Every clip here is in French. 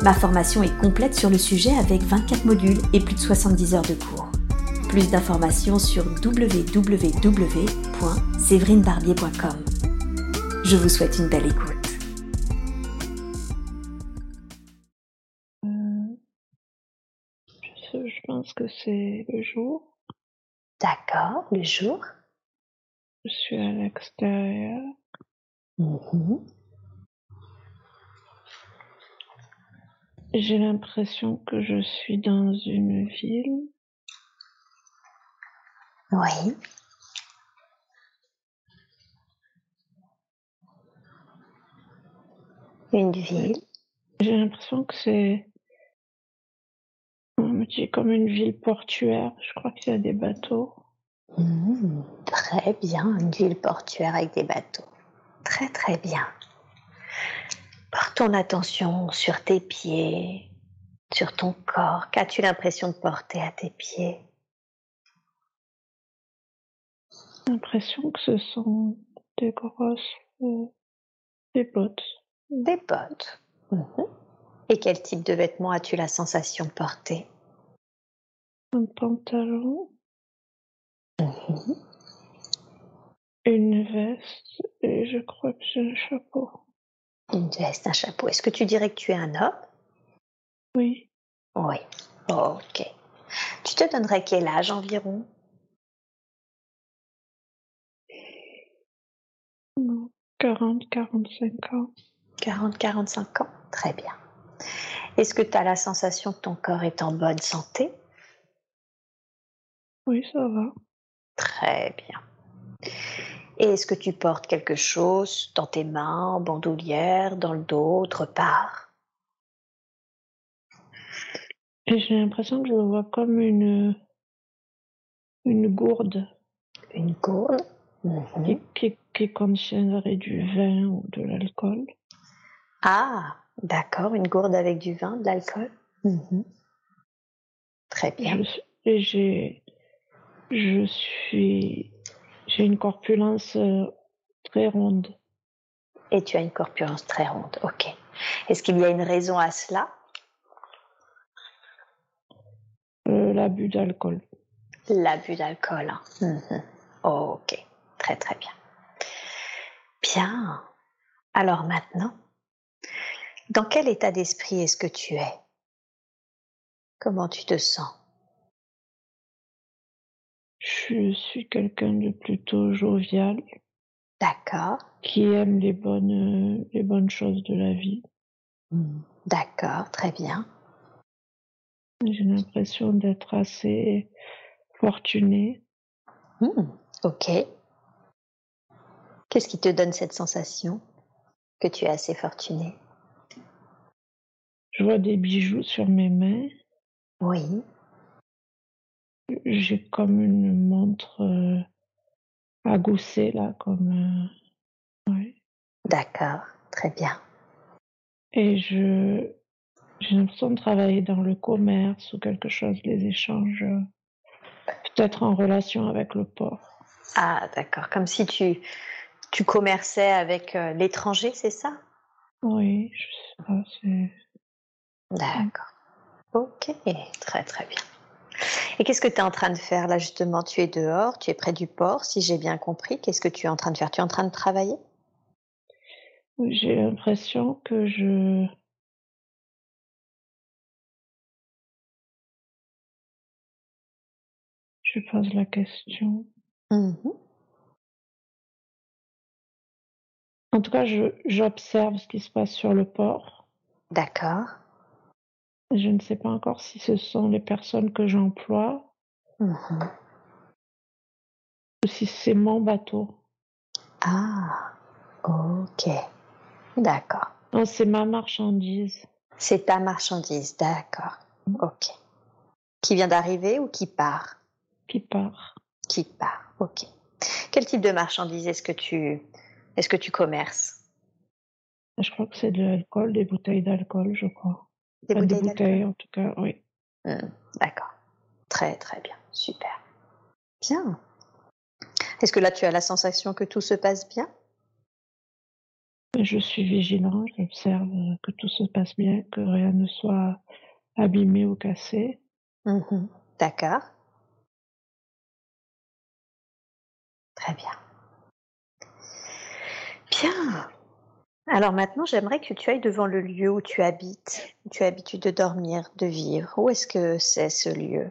Ma formation est complète sur le sujet avec 24 modules et plus de 70 heures de cours. Plus d'informations sur www.séverinebarbier.com. Je vous souhaite une belle écoute. Euh, je pense que c'est le jour. D'accord, le jour. Je suis à l'extérieur. Mhm. J'ai l'impression que je suis dans une ville. Oui. Une ville. J'ai l'impression que c'est. On me dit comme une ville portuaire. Je crois qu'il y a des bateaux. Mhm. très bien, une ville portuaire avec des bateaux. Très très bien. Porte ton attention sur tes pieds, sur ton corps. Qu'as-tu l'impression de porter à tes pieds? J'ai l'impression que ce sont des grosses. euh, des bottes. Des bottes. Mhm. Et quel type de vêtements as-tu la sensation de porter? Un pantalon. Mhm. Une veste. Et je crois que j'ai un chapeau. Une veste, un chapeau. Est-ce que tu dirais que tu es un homme? Oui. Oui. Ok. Tu te donnerais quel âge environ? Non. 40, 45 ans. 40-45 ans. Très bien. Est-ce que tu as la sensation que ton corps est en bonne santé? Oui, ça va. Très bien. Et est-ce que tu portes quelque chose dans tes mains, en bandoulière, dans le dos, autre part? J'ai l'impression que je le vois comme une. une gourde Une gourde? Mhm. qui, qui, qui contiendrait du vin ou de l'alcool. Ah, d'accord, une gourde avec du vin, de l'alcool? Mhm. Très bien. Je suis. J'ai une corpulence euh, très ronde. Et tu as une corpulence très ronde, ok. Est-ce qu'il y a une raison à cela? Euh, L'abus d'alcool. L'abus d'alcool. hein. Mhm. Ok, très très bien. Bien. Alors maintenant, dans quel état d'esprit est-ce que tu es? Comment tu te sens? Je suis quelqu'un de plutôt jovial, D'accord. qui aime les bonnes, les bonnes choses de la vie. Mhm. D'accord, très bien. J'ai l'impression d'être assez fortunée. Hmm, Ok. Qu'est-ce qui te donne cette sensation que tu es assez fortuné? Je vois des bijoux sur mes mains. Oui. J'ai comme une montre euh, à gousset, là, comme. euh, ouais. D'accord, très bien. Et je. J'ai l'impression de travailler dans le commerce ou quelque chose, les échanges. Peut-être en relation avec le port. Ah, d'accord. Comme si tu, tu commerçais avec euh, l'étranger, c'est ça? Oui, je sais pas, c'est. D'accord. Ok, très très bien. Et qu'est-ce que tu es en train de faire là justement? Tu es dehors, tu es près du port, si j'ai bien compris. Qu'est-ce que tu es en train de faire? Tu es en train de travailler? J'ai l'impression que je. Je pose la question. Mhm. En tout cas, j'observe ce qui se passe sur le port. D'accord. Je ne sais pas encore si ce sont les personnes que j'emploie Mhm. ou si c'est mon bateau. Ah, ok. D'accord. Non, c'est ma marchandise. C'est ta marchandise, d'accord. Ok. Qui vient d'arriver ou qui part? Qui part. Qui part, ok. Quel type de marchandises est-ce que tu, est-ce que tu commerces? Je crois que c'est de l'alcool, des bouteilles d'alcool, je crois. Des bouteilles, des bouteilles, en tout cas, oui. Hmm, D'accord. Très très bien, super. Bien. Est-ce que là tu as la sensation que tout se passe bien? Je suis vigilant, j'observe que tout se passe bien, que rien ne soit abîmé ou cassé. Mhm. D'accord. Très bien. Bien. Alors maintenant, j'aimerais que tu ailles devant le lieu où tu habites, où tu as l'habitude de dormir, de vivre. Où est-ce que c'est ce lieu?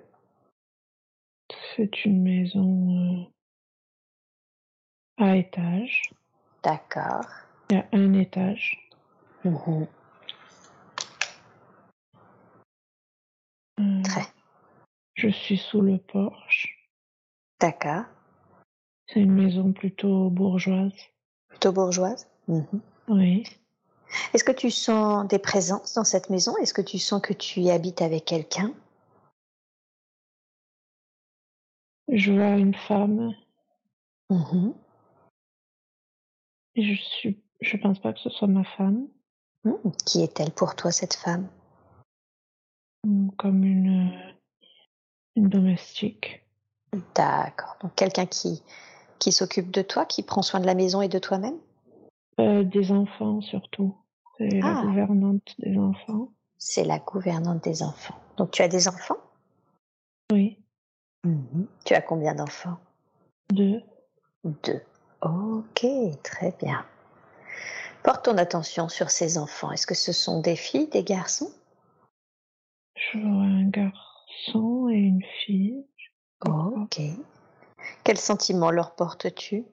C'est une maison euh, à étage. D'accord. Il y a un étage. Euh, Très. je suis sous le porche. D'accord. C'est une maison plutôt bourgeoise. Plutôt bourgeoise? Mhm. Oui. Est-ce que tu sens des présences dans cette maison? Est-ce que tu sens que tu y habites avec quelqu'un? Je vois une femme et je suis, je pense pas que ce soit ma femme, Mhm. Qui est-elle pour toi, cette femme? Hum, comme une, euh, une domestique. D'accord. Donc quelqu'un qui, qui s'occupe de toi, qui prend soin de la maison et de toi-même? Euh, des enfants surtout. C'est la Ah. gouvernante des enfants. C'est la gouvernante des enfants. Donc tu as des enfants? Oui. Tu as combien d'enfants? Deux. Deux. Ok, très bien. Porte ton attention sur ces enfants. Est-ce que ce sont des filles, des garçons? Je vois un garçon et une fille. Ok. Quels sentiments leur portes-tu?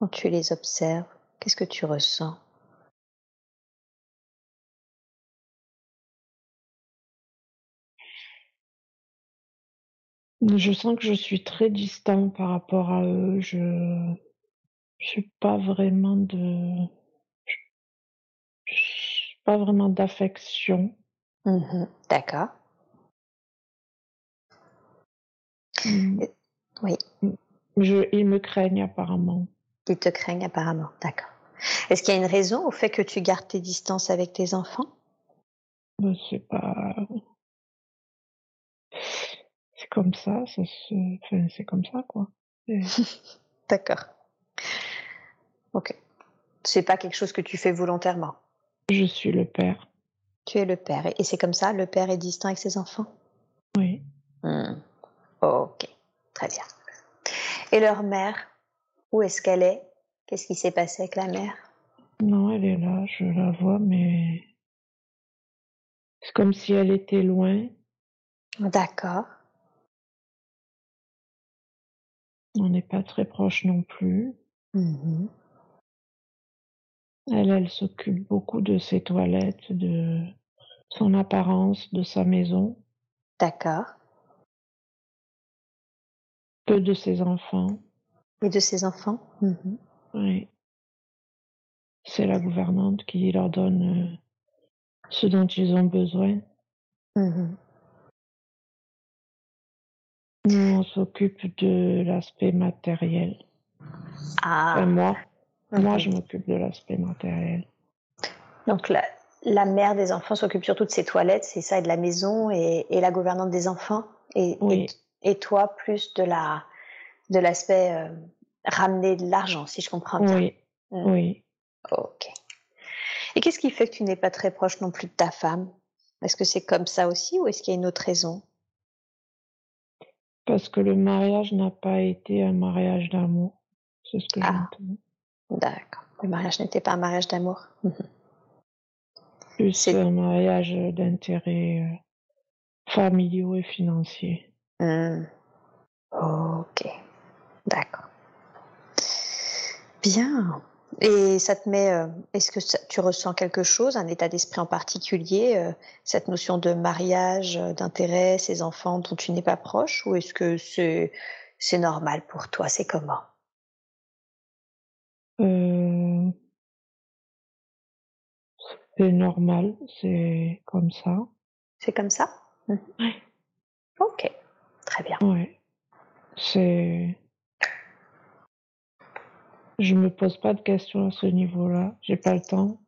Quand tu les observes? Qu'est-ce que tu ressens? Je sens que je suis très distant par rapport à eux. Je je suis pas vraiment de je- pas vraiment d'affection. Mhm, D'accord. Et- Oui, Je, ils me craignent apparemment. Ils te craignent apparemment. D'accord. Est-ce qu'il y a une raison au fait que tu gardes tes distances avec tes enfants? Ben, c'est pas. C'est comme ça, ça se... enfin, c'est comme ça, quoi. D'accord. Ok. C'est pas quelque chose que tu fais volontairement? Je suis le père. Tu es le père. Et c'est comme ça, le père est distant avec ses enfants? Oui. Hmm. Ok. Très bien. Et leur mère? Où est-ce qu'elle est? Qu'est-ce qui s'est passé avec la mère? Non, elle est là, je la vois, mais c'est comme si elle était loin. D'accord. On n'est pas très proche non plus. Mhm. Elle, elle s'occupe beaucoup de ses toilettes, de son apparence, de sa maison, D'accord. peu de ses enfants. Et de ses enfants Mhm. Oui. C'est la gouvernante qui leur donne euh, ce dont ils ont besoin. Mhm. Nous, on s'occupe de l'aspect matériel. Ah. Enfin, moi, moi, Mhm. je m'occupe de l'aspect matériel. Donc la, la mère des enfants s'occupe surtout de ses toilettes, c'est ça, et de la maison, et, et la gouvernante des enfants, et, Oui. et, et toi plus de la de l'aspect euh, ramener de l'argent, si je comprends bien. Oui, Mm. oui. Ok. Et qu'est-ce qui fait que tu n'es pas très proche non plus de ta femme? Est-ce que c'est comme ça aussi, ou est-ce qu'il y a une autre raison? Parce que le mariage n'a pas été un mariage d'amour. C'est ce que Ah. j'entends. D'accord. Le mariage n'était pas un mariage d'amour. Mhm. Plus C'est- un mariage d'intérêts euh, familiaux et financiers. Hmm. Ok. D'accord. Bien. Et ça te met. euh, Est-ce que ça- tu ressens quelque chose, un état d'esprit en particulier, euh, cette notion de mariage, euh, d'intérêt, ces enfants dont tu n'es pas proche, ou est-ce que c'est c'est normal pour toi C'est comment Euh, c'est normal, c'est comme ça. C'est comme ça? Mhm. Ouais. Ok, très bien. Ouais. C'est. Je me pose pas de questions à ce niveau-là. J'ai pas le temps.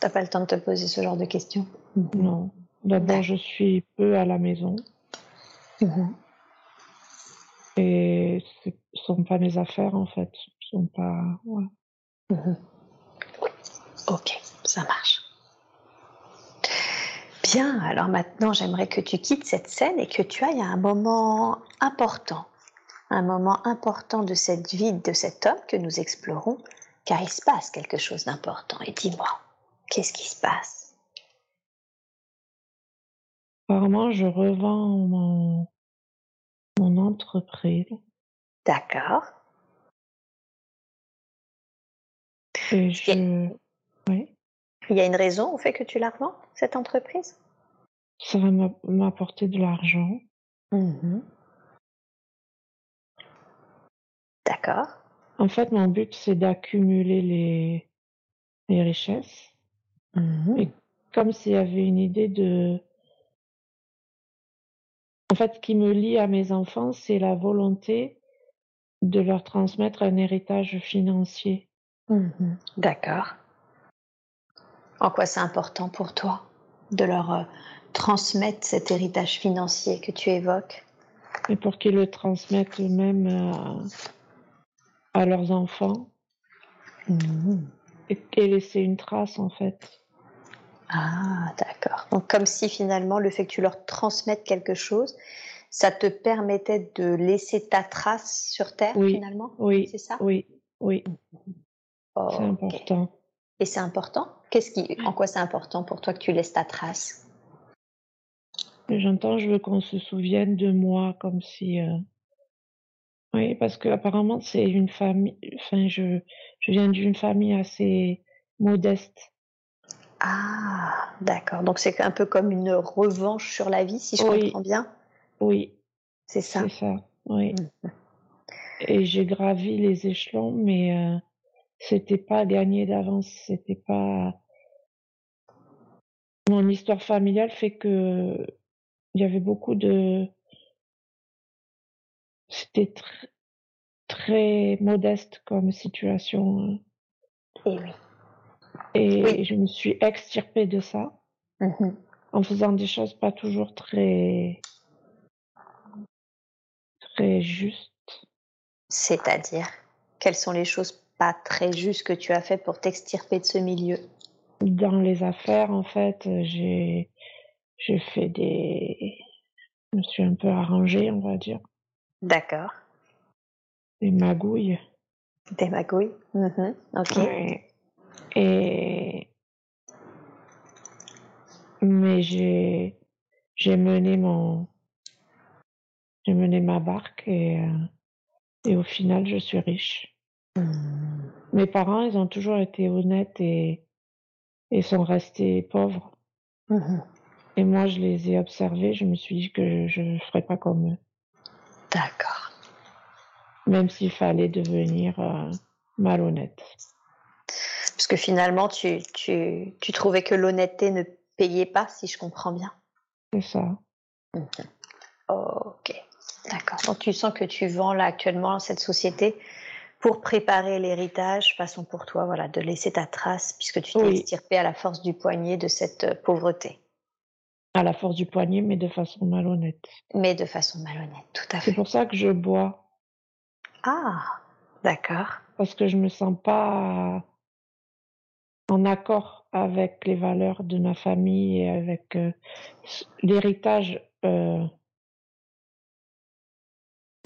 T'as pas le temps de te poser ce genre de questions? Non. D'abord, je suis peu à la maison Mhm. et ce sont pas mes affaires en fait. Ce sont pas. ouais. Mhm. Ok, ça marche. Bien, alors maintenant j'aimerais que tu quittes cette scène et que tu ailles à un moment important, un moment important de cette vie de cet homme que nous explorons, car il se passe quelque chose d'important. Et dis-moi, qu'est-ce qui se passe? Apparemment, je revends mon, mon entreprise D'accord. et qu'il y a- je. Oui. Il y a une raison au fait que tu la revends, cette entreprise? Ça va m'a- m'apporter de l'argent. Mhm. D'accord. En fait, mon but, c'est d'accumuler les, les richesses. Mhm. Et comme s'il y avait une idée de... En fait, ce qui me lie à mes enfants, c'est la volonté de leur transmettre un héritage financier. Mhm. D'accord. En quoi c'est important pour toi de leur euh, transmettre cet héritage financier que tu évoques? Et pour qu'ils le transmettent eux-mêmes à, à leurs enfants. Mhm. et, et laisser une trace, en fait. Ah, d'accord. Donc comme si finalement le fait que tu leur transmettes quelque chose, ça te permettait de laisser ta trace sur Terre Oui, finalement? Oui, C'est ça? Oui, oui, Oh, c'est important. Et c'est important? Qu'est-ce qui, en quoi c'est important pour toi que tu laisses ta trace? J'entends, je veux qu'on se souvienne de moi comme si... euh, Oui, parce que apparemment c'est une famille. Enfin, je, je viens d'une famille assez modeste. Ah, d'accord. Donc c'est un peu comme une revanche sur la vie, si je Oui. comprends bien? Oui, C'est ça. c'est ça. Oui. Mhm. Et j'ai gravi les échelons, mais euh, c'était pas gagné d'avance. C'était pas. Mon histoire familiale fait que il y avait beaucoup de. C'était tr- très modeste comme situation. hein. Et oui. Et Oui. je me suis extirpée de ça Mhm. en faisant des choses pas toujours très très justes. C'est-à-dire, quelles sont les choses pas très justes que tu as fait pour t'extirper de ce milieu? Dans les affaires, en fait, euh, j'ai j'ai fait des je me suis un peu arrangée, on va dire, D'accord. des magouilles. Des magouilles Mhm. Ok. Ouais. Et mais j'ai j'ai mené mon j'ai mené ma barque et euh, et au final, je suis riche. Mhm. Mes parents, ils ont toujours été honnêtes et et sont restés pauvres. Mhm. Et moi, je les ai observés, je me suis dit que je ne ferais pas comme eux, D'accord. même s'il fallait devenir euh, malhonnête. Parce que finalement, tu, tu, tu trouvais que l'honnêteté ne payait pas, si je comprends bien. C'est ça. Mhm. Ok. D'accord. Donc tu sens que tu vends là actuellement cette société pour préparer l'héritage, façon pour toi, voilà, de laisser ta trace, puisque tu t'es Oui. extirpé à la force du poignet de cette euh, pauvreté, À la force du poignet, mais de façon malhonnête. mais de façon malhonnête, tout à C'est fait. pour ça que je bois, Ah, d'accord. parce que je me sens pas en accord avec les valeurs de ma famille et avec euh, l'héritage euh,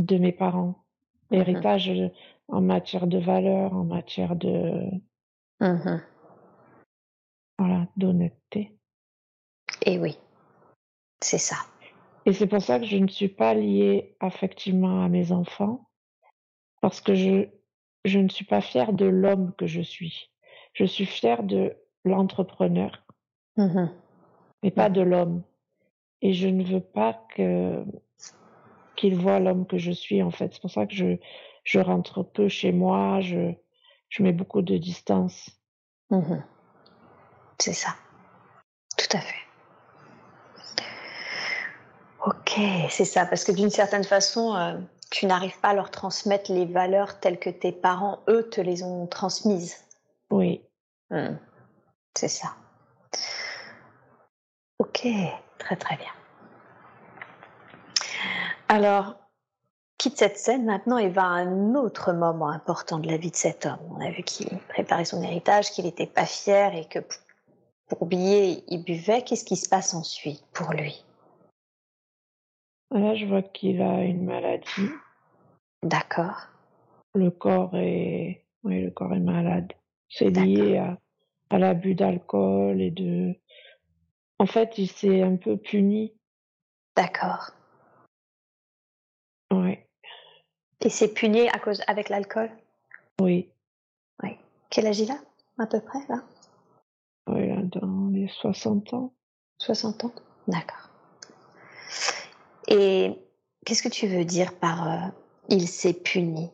de mes parents. Mhm. L'héritage euh, en matière de valeurs, en matière de Mhm. voilà, d'honnêteté. Et oui, c'est ça. Et c'est pour ça que je ne suis pas liée affectivement à mes enfants, parce que je, je ne suis pas fière de l'homme que je suis. Je suis fière de l'entrepreneur, Mhm. mais pas de l'homme. Et je ne veux pas que qu'il voit l'homme que je suis, en fait. C'est pour ça que je, je rentre peu chez moi, je, je mets beaucoup de distance. Mhm. C'est ça. Tout à fait. Ok, c'est ça, parce que d'une certaine façon, euh, tu n'arrives pas à leur transmettre les valeurs telles que tes parents, eux, te les ont transmises. Oui. Hmm. C'est ça. Ok, très très bien. Alors, quitte cette scène maintenant et va à un autre moment important de la vie de cet homme. On a vu qu'il préparait son héritage, qu'il n'était pas fier et que pour oublier, il buvait. Qu'est-ce qui se passe ensuite pour lui? Là, je vois qu'il a une maladie. D'accord. Le corps est, oui, le corps est malade. C'est lié à, à l'abus d'alcool et de. En fait, il s'est un peu puni. D'accord. Ouais. Il s'est puni à cause avec l'alcool? Oui. Oui. Quel âge il a à peu près là? Oui, là, dans les 60 ans. 60 ans. D'accord. Et qu'est-ce que tu veux dire par euh, il s'est puni?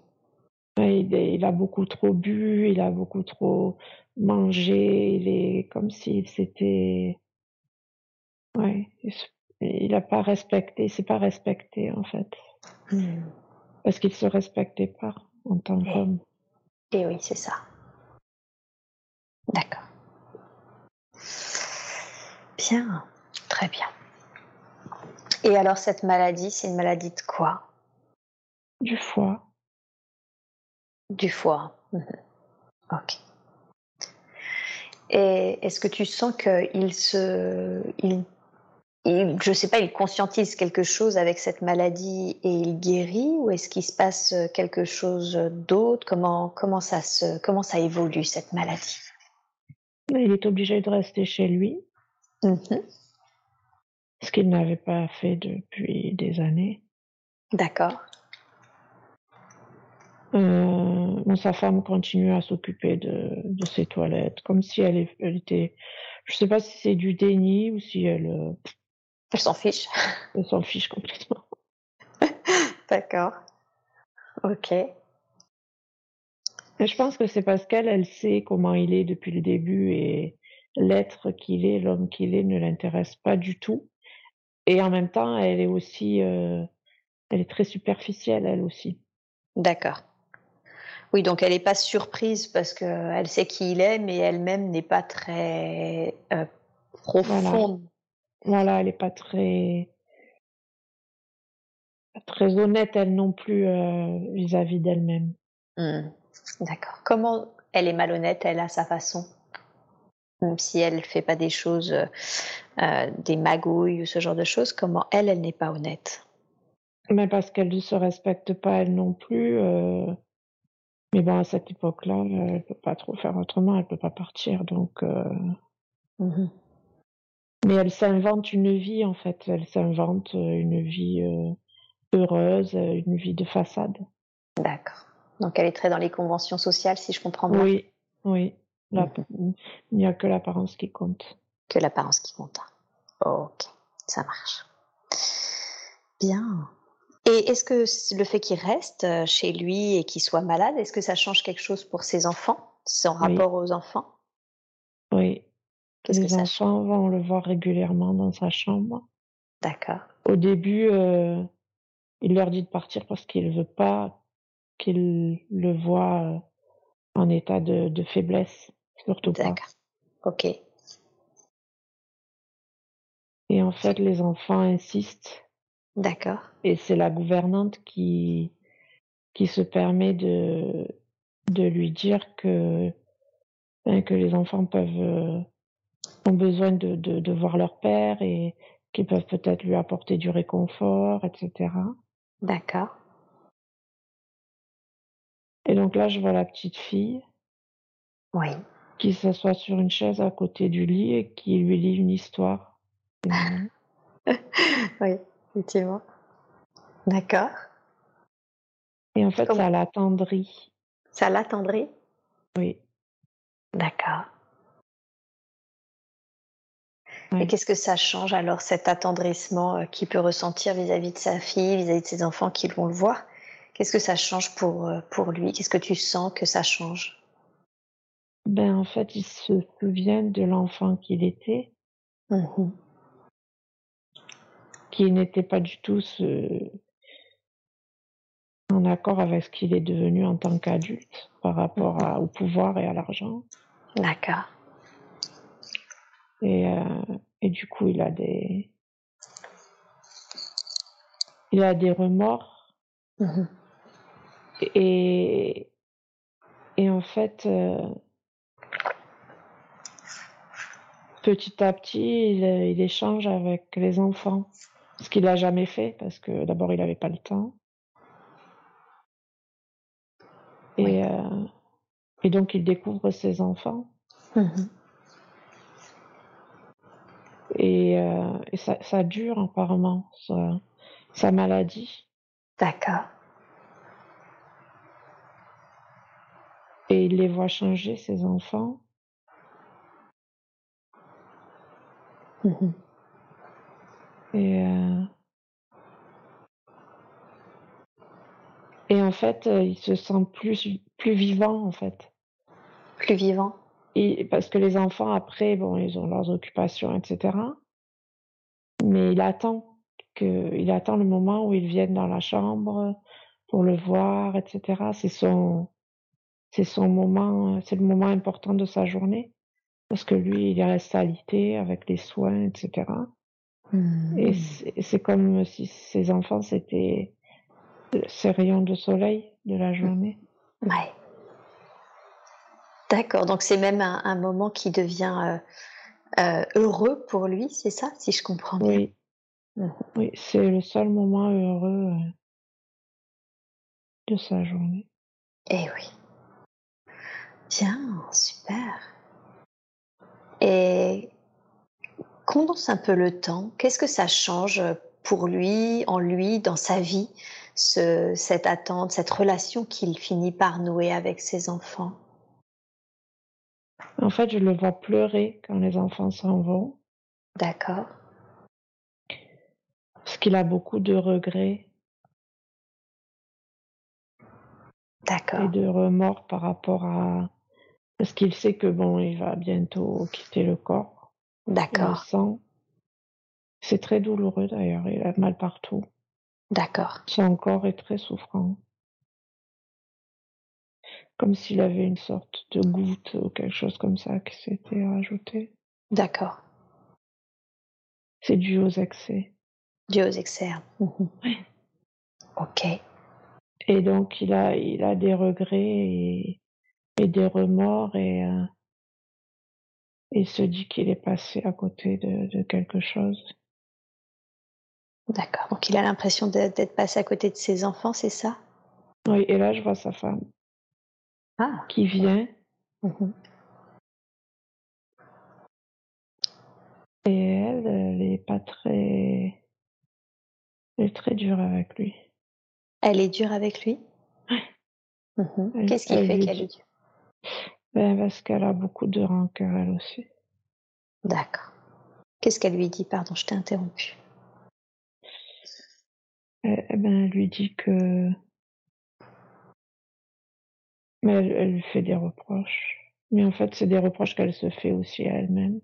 Il, il, a beaucoup trop bu, il a beaucoup trop mangé, il est comme s'il s'était. Ouais, il n'a pas respecté, il s'est pas respecté en fait. Hmm. Parce qu'il se respectait pas en tant qu'homme. Et oui, c'est ça. D'accord. Bien, très bien. Et alors cette maladie, c'est une maladie de quoi? Du foie. Du foie. Mhm. Ok. Et est-ce que tu sens qu'il se, il, il, je sais pas, il conscientise quelque chose avec cette maladie et il guérit, ou est-ce qu'il se passe quelque chose d'autre? Comment comment ça se, comment ça évolue cette maladie? Il est obligé de rester chez lui. Mhm. Ce qu'il n'avait pas fait depuis des années. D'accord. Euh, sa femme continue à s'occuper de, de, ses toilettes, comme si elle, était. Je sais pas si c'est du déni ou si elle. euh, Elle s'en fiche. Elle s'en fiche complètement. D'accord. Ok. Et je pense que c'est parce qu'elle, elle sait comment il est depuis le début et l'être qu'il est, l'homme qu'il est, ne l'intéresse pas du tout. Et en même temps, elle est aussi, euh, elle est très superficielle, elle aussi. D'accord. Oui, donc elle n'est pas surprise parce qu'elle sait qui il est, mais elle-même n'est pas très euh, profonde. Voilà. voilà, elle n'est pas très, très honnête, elle non plus, euh, vis-à-vis d'elle-même. Mmh. D'accord. Comment elle est malhonnête, elle, à sa façon? Même si elle ne fait pas des choses, euh, des magouilles ou ce genre de choses, comment elle, elle n'est pas honnête Mais parce qu'elle ne se respecte pas, elle non plus. Euh... Mais bon, à cette époque-là, elle ne peut pas trop faire autrement, elle ne peut pas partir. Donc, euh... mmh. Mais elle s'invente une vie, en fait. Elle s'invente une vie euh, heureuse, une vie de façade. D'accord. Donc elle est très dans les conventions sociales, si je comprends bien. Oui, oui. Il n'y a que l'apparence qui compte. Que l'apparence qui compte. Ok, ça marche. Bien. Et est-ce que le fait qu'il reste chez lui et qu'il soit malade, est-ce que ça change quelque chose pour ses enfants, son rapport oui. aux enfants? Oui. Les que enfants vont le voir régulièrement dans sa chambre. D'accord. Au début, euh, il leur dit de partir parce qu'il veut pas qu'il le voit en état de, de faiblesse, surtout pas. D'accord. Ok. Et en fait, les enfants insistent. D'accord. Et c'est la gouvernante qui, qui se permet de, de lui dire que, hein, que les enfants peuvent, ont besoin de, de, de voir leur père et qu'ils peuvent peut-être lui apporter du réconfort, etc. D'accord. Et donc là, je vois la petite fille. Oui. Qui s'assoit sur une chaise à côté du lit et qui lui lit une histoire. oui, effectivement. D'accord. Et en fait, Comment... ça l'attendrit. Ça l'attendrit? Oui. D'accord. Oui. Et qu'est-ce que ça change alors, cet attendrissement euh, qu'il peut ressentir vis-à-vis -vis de sa fille, vis-à-vis -vis de ses enfants qui vont le voir? Qu'est-ce que ça change pour, euh, pour lui? Qu'est-ce que tu sens que ça change? Ben en fait, il se souvient de l'enfant qu'il était. Mmh. qui n'était pas du tout en accord avec ce qu'il est devenu en tant qu'adulte par rapport au pouvoir et à l'argent. D'accord. Et, euh, et du coup, il a des, il a des remords. Mhm. Et, et en fait, euh, petit à petit, il, il, échange avec les enfants, ce qu'il n'a jamais fait, parce que d'abord, il n'avait pas le temps. Et, euh, et donc, il découvre ses enfants. Mhm. Et, euh, et ça, ça, dure apparemment, sa, sa maladie. D'accord. Et il les voit changer, ses enfants. Mhm. Et, euh... et en fait, euh, il se sent plus, plus vivant, en fait. Plus vivant et Parce que les enfants, après, bon, ils ont leurs occupations, etc. Mais il attend que, il attend le moment où ils viennent dans la chambre pour le voir, etc. C'est son, c'est son moment, c'est le moment important de sa journée. Parce que lui, il reste alité avec les soins, etc. Mmh. Et c'est comme si ses enfants, c'était ces rayons de soleil de la journée. Ouais. D'accord, donc c'est même un, un, moment qui devient euh, euh, heureux pour lui, c'est ça, si je comprends bien? Oui, mmh. oui c'est le seul moment heureux euh, de sa journée. Eh oui. Bien, super. Et condense un peu le temps. Qu'est-ce que ça change pour lui, en lui, dans sa vie, ce, cette attente, cette relation qu'il finit par nouer avec ses enfants? En fait, je le vois pleurer quand les enfants s'en vont. D'accord. Parce qu'il a beaucoup de regrets. D'accord. Et de remords par rapport à parce qu'il sait que bon, il va bientôt quitter le corps. D'accord. C'est très douloureux d'ailleurs, il a mal partout. D'accord. Son corps est très souffrant. Comme s'il avait une sorte de goutte ou quelque chose comme ça qui s'était rajouté. D'accord. C'est dû aux excès. Dû aux excès. Mmh. Oui. Ok. Et donc il a, il a des regrets et, et des remords et euh, il se dit qu'il est passé à côté de, de quelque chose. D'accord. Donc il a l'impression d'être passé à côté de ses enfants, c'est ça? Oui, et là je vois sa femme ah. qui vient. Mmh. Et elle, elle est pas très. Elle est très dure avec lui. Elle est dure avec lui? Oui. Mmh. Qu'est-ce qui fait qu'elle est dure? Ben, Parce qu'elle a beaucoup de rancœur, elle aussi. D'accord. Qu'est-ce qu'elle lui dit? Pardon, je t'ai interrompu. Eh ben, elle lui dit que. Mais elle, elle lui fait des reproches. Mais en fait, c'est des reproches qu'elle se fait aussi à elle-même.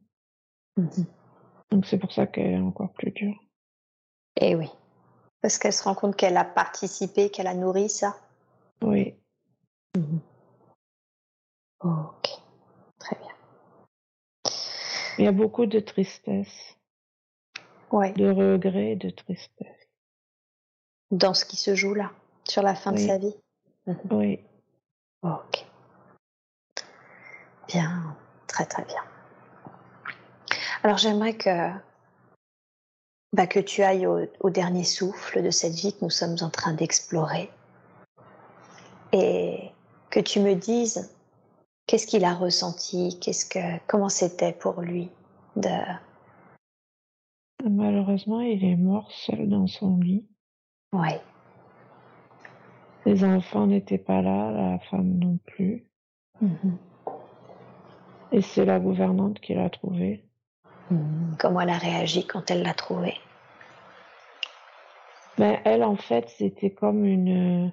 Mmh. Donc c'est pour ça qu'elle est encore plus dure. Eh oui. Parce qu'elle se rend compte qu'elle a participé, qu'elle a nourri ça. Oui. Mmh. Ok. Très bien. Il y a beaucoup de tristesse. Ouais. De regret et de tristesse. Dans ce qui se joue là, sur la fin oui. de sa vie. Oui. Ok. Bien. Très très bien. Alors j'aimerais que, bah, que tu ailles au, au, dernier souffle de cette vie que nous sommes en train d'explorer et que tu me dises qu'est-ce qu'il a ressenti, qu'est-ce que, comment c'était pour lui de. Malheureusement, il est mort seul dans son lit. Oui. Les enfants n'étaient pas là, la femme non plus. Mmh. Et c'est la gouvernante qui l'a trouvé. Mmh. Comment elle a réagi quand elle l'a trouvé? Ben, Elle, en fait, c'était comme une,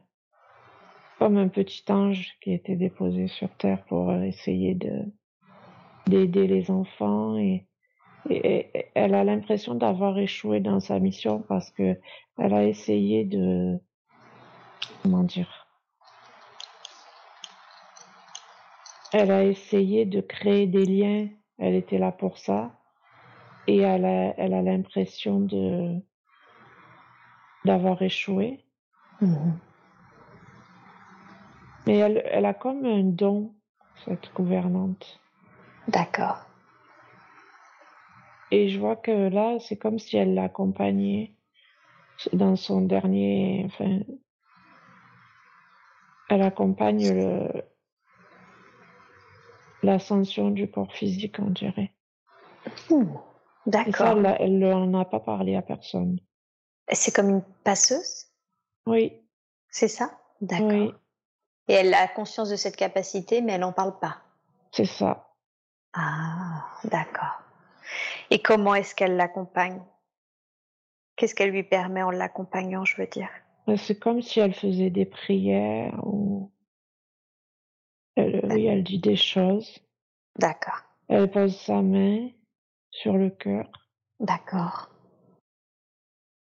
comme un petit ange qui était déposé sur terre pour essayer de d'aider les enfants et elle a l'impression d'avoir échoué dans sa mission parce que elle a essayé de comment dire Elle a essayé de créer des liens, elle était là pour ça et elle a elle a l'impression de d'avoir échoué. Mmh Mais elle elle a comme un don, cette gouvernante. D'accord. Et je vois que là, c'est comme si elle l'accompagnait dans son dernier, enfin, elle accompagne le, l'ascension du corps physique, on dirait. Mmh. Ça, D'accord. elle, elle n'en a pas parlé à personne. C'est comme une passeuse, Oui, c'est ça? D'accord. oui, Et elle a conscience de cette capacité, mais elle n'en parle pas. c'est ça. Ah, d'accord. Et comment est-ce qu'elle l'accompagne? Qu'est-ce qu'elle lui permet en l'accompagnant, je veux dire? C'est comme si elle faisait des prières ou, elle, oui, elle dit des choses. D'accord, Elle pose sa main sur le cœur, d'accord.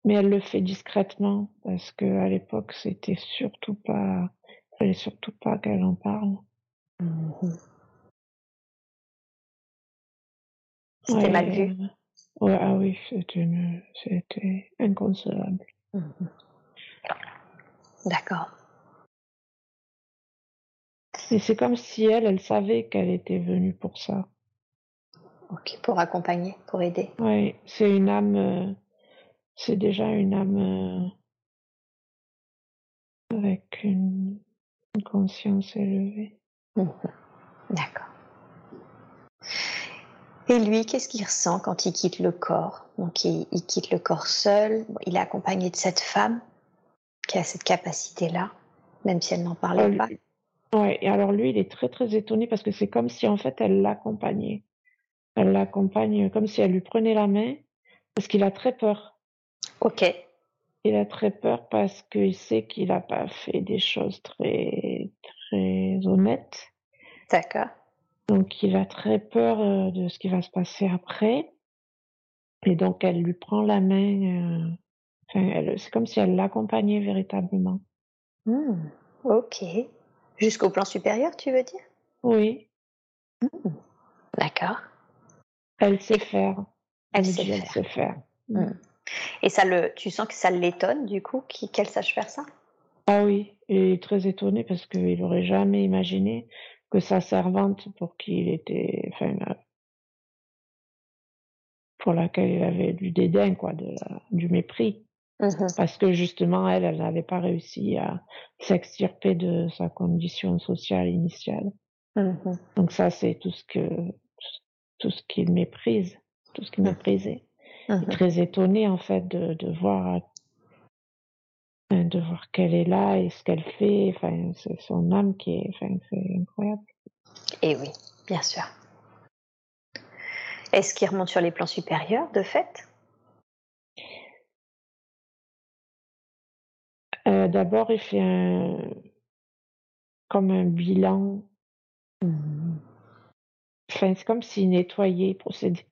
mais elle le fait discrètement parce que à l'époque, c'était surtout pas, fallait surtout pas qu'elle en parle. Mhm. C'était Ouais, mal vu. euh, ouais, ah oui, c'était inconcevable. Mhm. D'accord. C'est comme si elle, elle savait qu'elle était venue pour ça. Ok, pour accompagner, pour aider. Oui, c'est une âme, euh, c'est déjà une âme euh, avec une, une conscience élevée. Mhm. D'accord. Et lui, qu'est-ce qu'il ressent quand il quitte le corps? Donc, il, il quitte le corps seul. Il est accompagné de cette femme qui a cette capacité-là, même si elle n'en parlait Euh, pas. Ouais, et alors lui, il est très très étonné parce que c'est comme si en fait elle l'accompagnait. Elle l'accompagne comme si elle lui prenait la main parce qu'il a très peur. Ok, Il a très peur parce qu'il sait qu'il n'a pas fait des choses très très honnêtes. d'accord. Donc il a très peur euh, de ce qui va se passer après. Et donc elle lui prend la main. euh, c'est comme si elle l'accompagnait véritablement. Hmm, ok. Jusqu'au plan supérieur, tu veux dire? Oui, D'accord. elle sait faire. Elle sait dit, Elle faire. sait faire. Et ça le, tu sens que ça l'étonne du coup qu'elle sache faire ça? Ah oui, il est très étonné parce qu'il aurait jamais imaginé que sa servante, pour qui il était, enfin, euh, pour laquelle il avait du dédain, quoi, de la- du mépris, Mhm. parce que justement, elle, elle n'avait pas réussi à s'extirper de sa condition sociale initiale. Mhm. Donc ça, c'est tout ce que, tout ce qu'il méprise, tout ce qu'il Mhm. méprisait. Très étonné, en fait, de, de voir, de voir qu'elle est là et ce qu'elle fait. Enfin, c'est son âme qui est, enfin, c'est incroyable. Et oui, bien sûr. Est-ce qu'il remonte sur les plans supérieurs de fait? Euh, D'abord, il fait un, comme un bilan. Enfin, c'est comme s'il nettoyait, procédait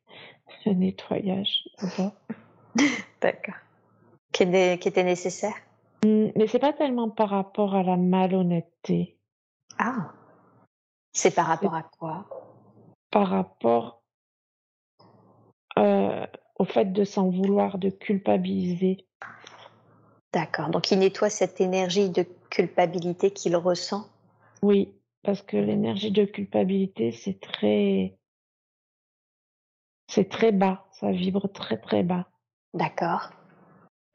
un nettoyage. D'accord. Qui, qui était nécessaire? Hum, Mais c'est pas tellement par rapport à la malhonnêteté, Ah C'est par rapport à quoi? Par rapport euh, au fait de s'en vouloir, de culpabiliser. D'accord. Donc il nettoie cette énergie de culpabilité qu'il ressent? Oui, parce que l'énergie de culpabilité, c'est très, c'est très bas, ça vibre très très bas. D'accord.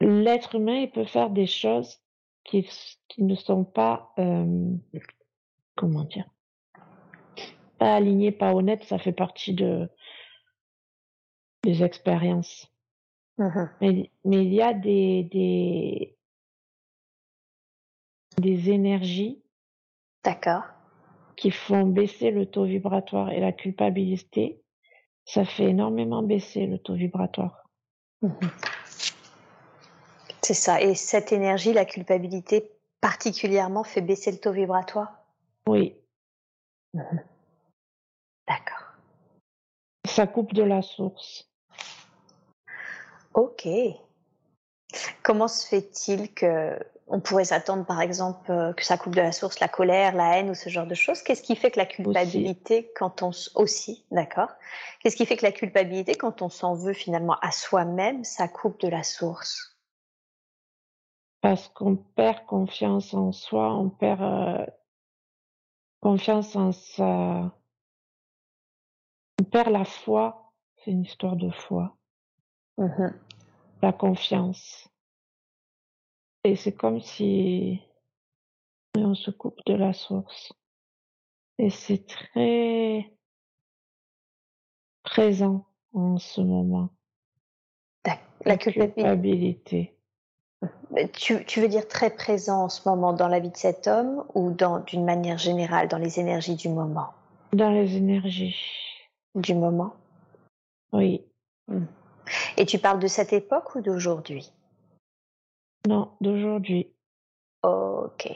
L'être humain, il peut faire des choses qui, qui ne sont pas, euh, comment dire, pas alignées, pas honnêtes, ça fait partie de, des expériences. Mhm. Mais, mais il y a des, des, des énergies D'accord. qui font baisser le taux vibratoire et la culpabilité, ça fait énormément baisser le taux vibratoire. Mhm. C'est ça. Et cette énergie, la culpabilité particulièrement, fait baisser le taux vibratoire? Oui, D'accord. ça coupe de la source. Ok. Comment se fait-il que on pourrait s'attendre, par exemple, euh, que ça coupe de la source la colère, la haine ou ce genre de choses Qu'est-ce qui fait que la culpabilité, quand on aussi, d'accord? Qu'est-ce qui fait que la culpabilité, quand on s'en veut finalement à soi-même, ça coupe de la source? Parce qu'on perd confiance en soi, on perd euh, confiance en sa, on perd la foi. C'est une histoire de foi. Mmh la confiance. Et c'est comme si on se coupe de la source. Et c'est très présent en ce moment. La, culpabilité. Tu, tu, veux dire très présent en ce moment dans la vie de cet homme ou dans d'une manière générale dans les énergies du moment? Dans les énergies. Du moment Oui. Mmh. Et tu parles de cette époque ou d'aujourd'hui? Non, d'aujourd'hui. Ok.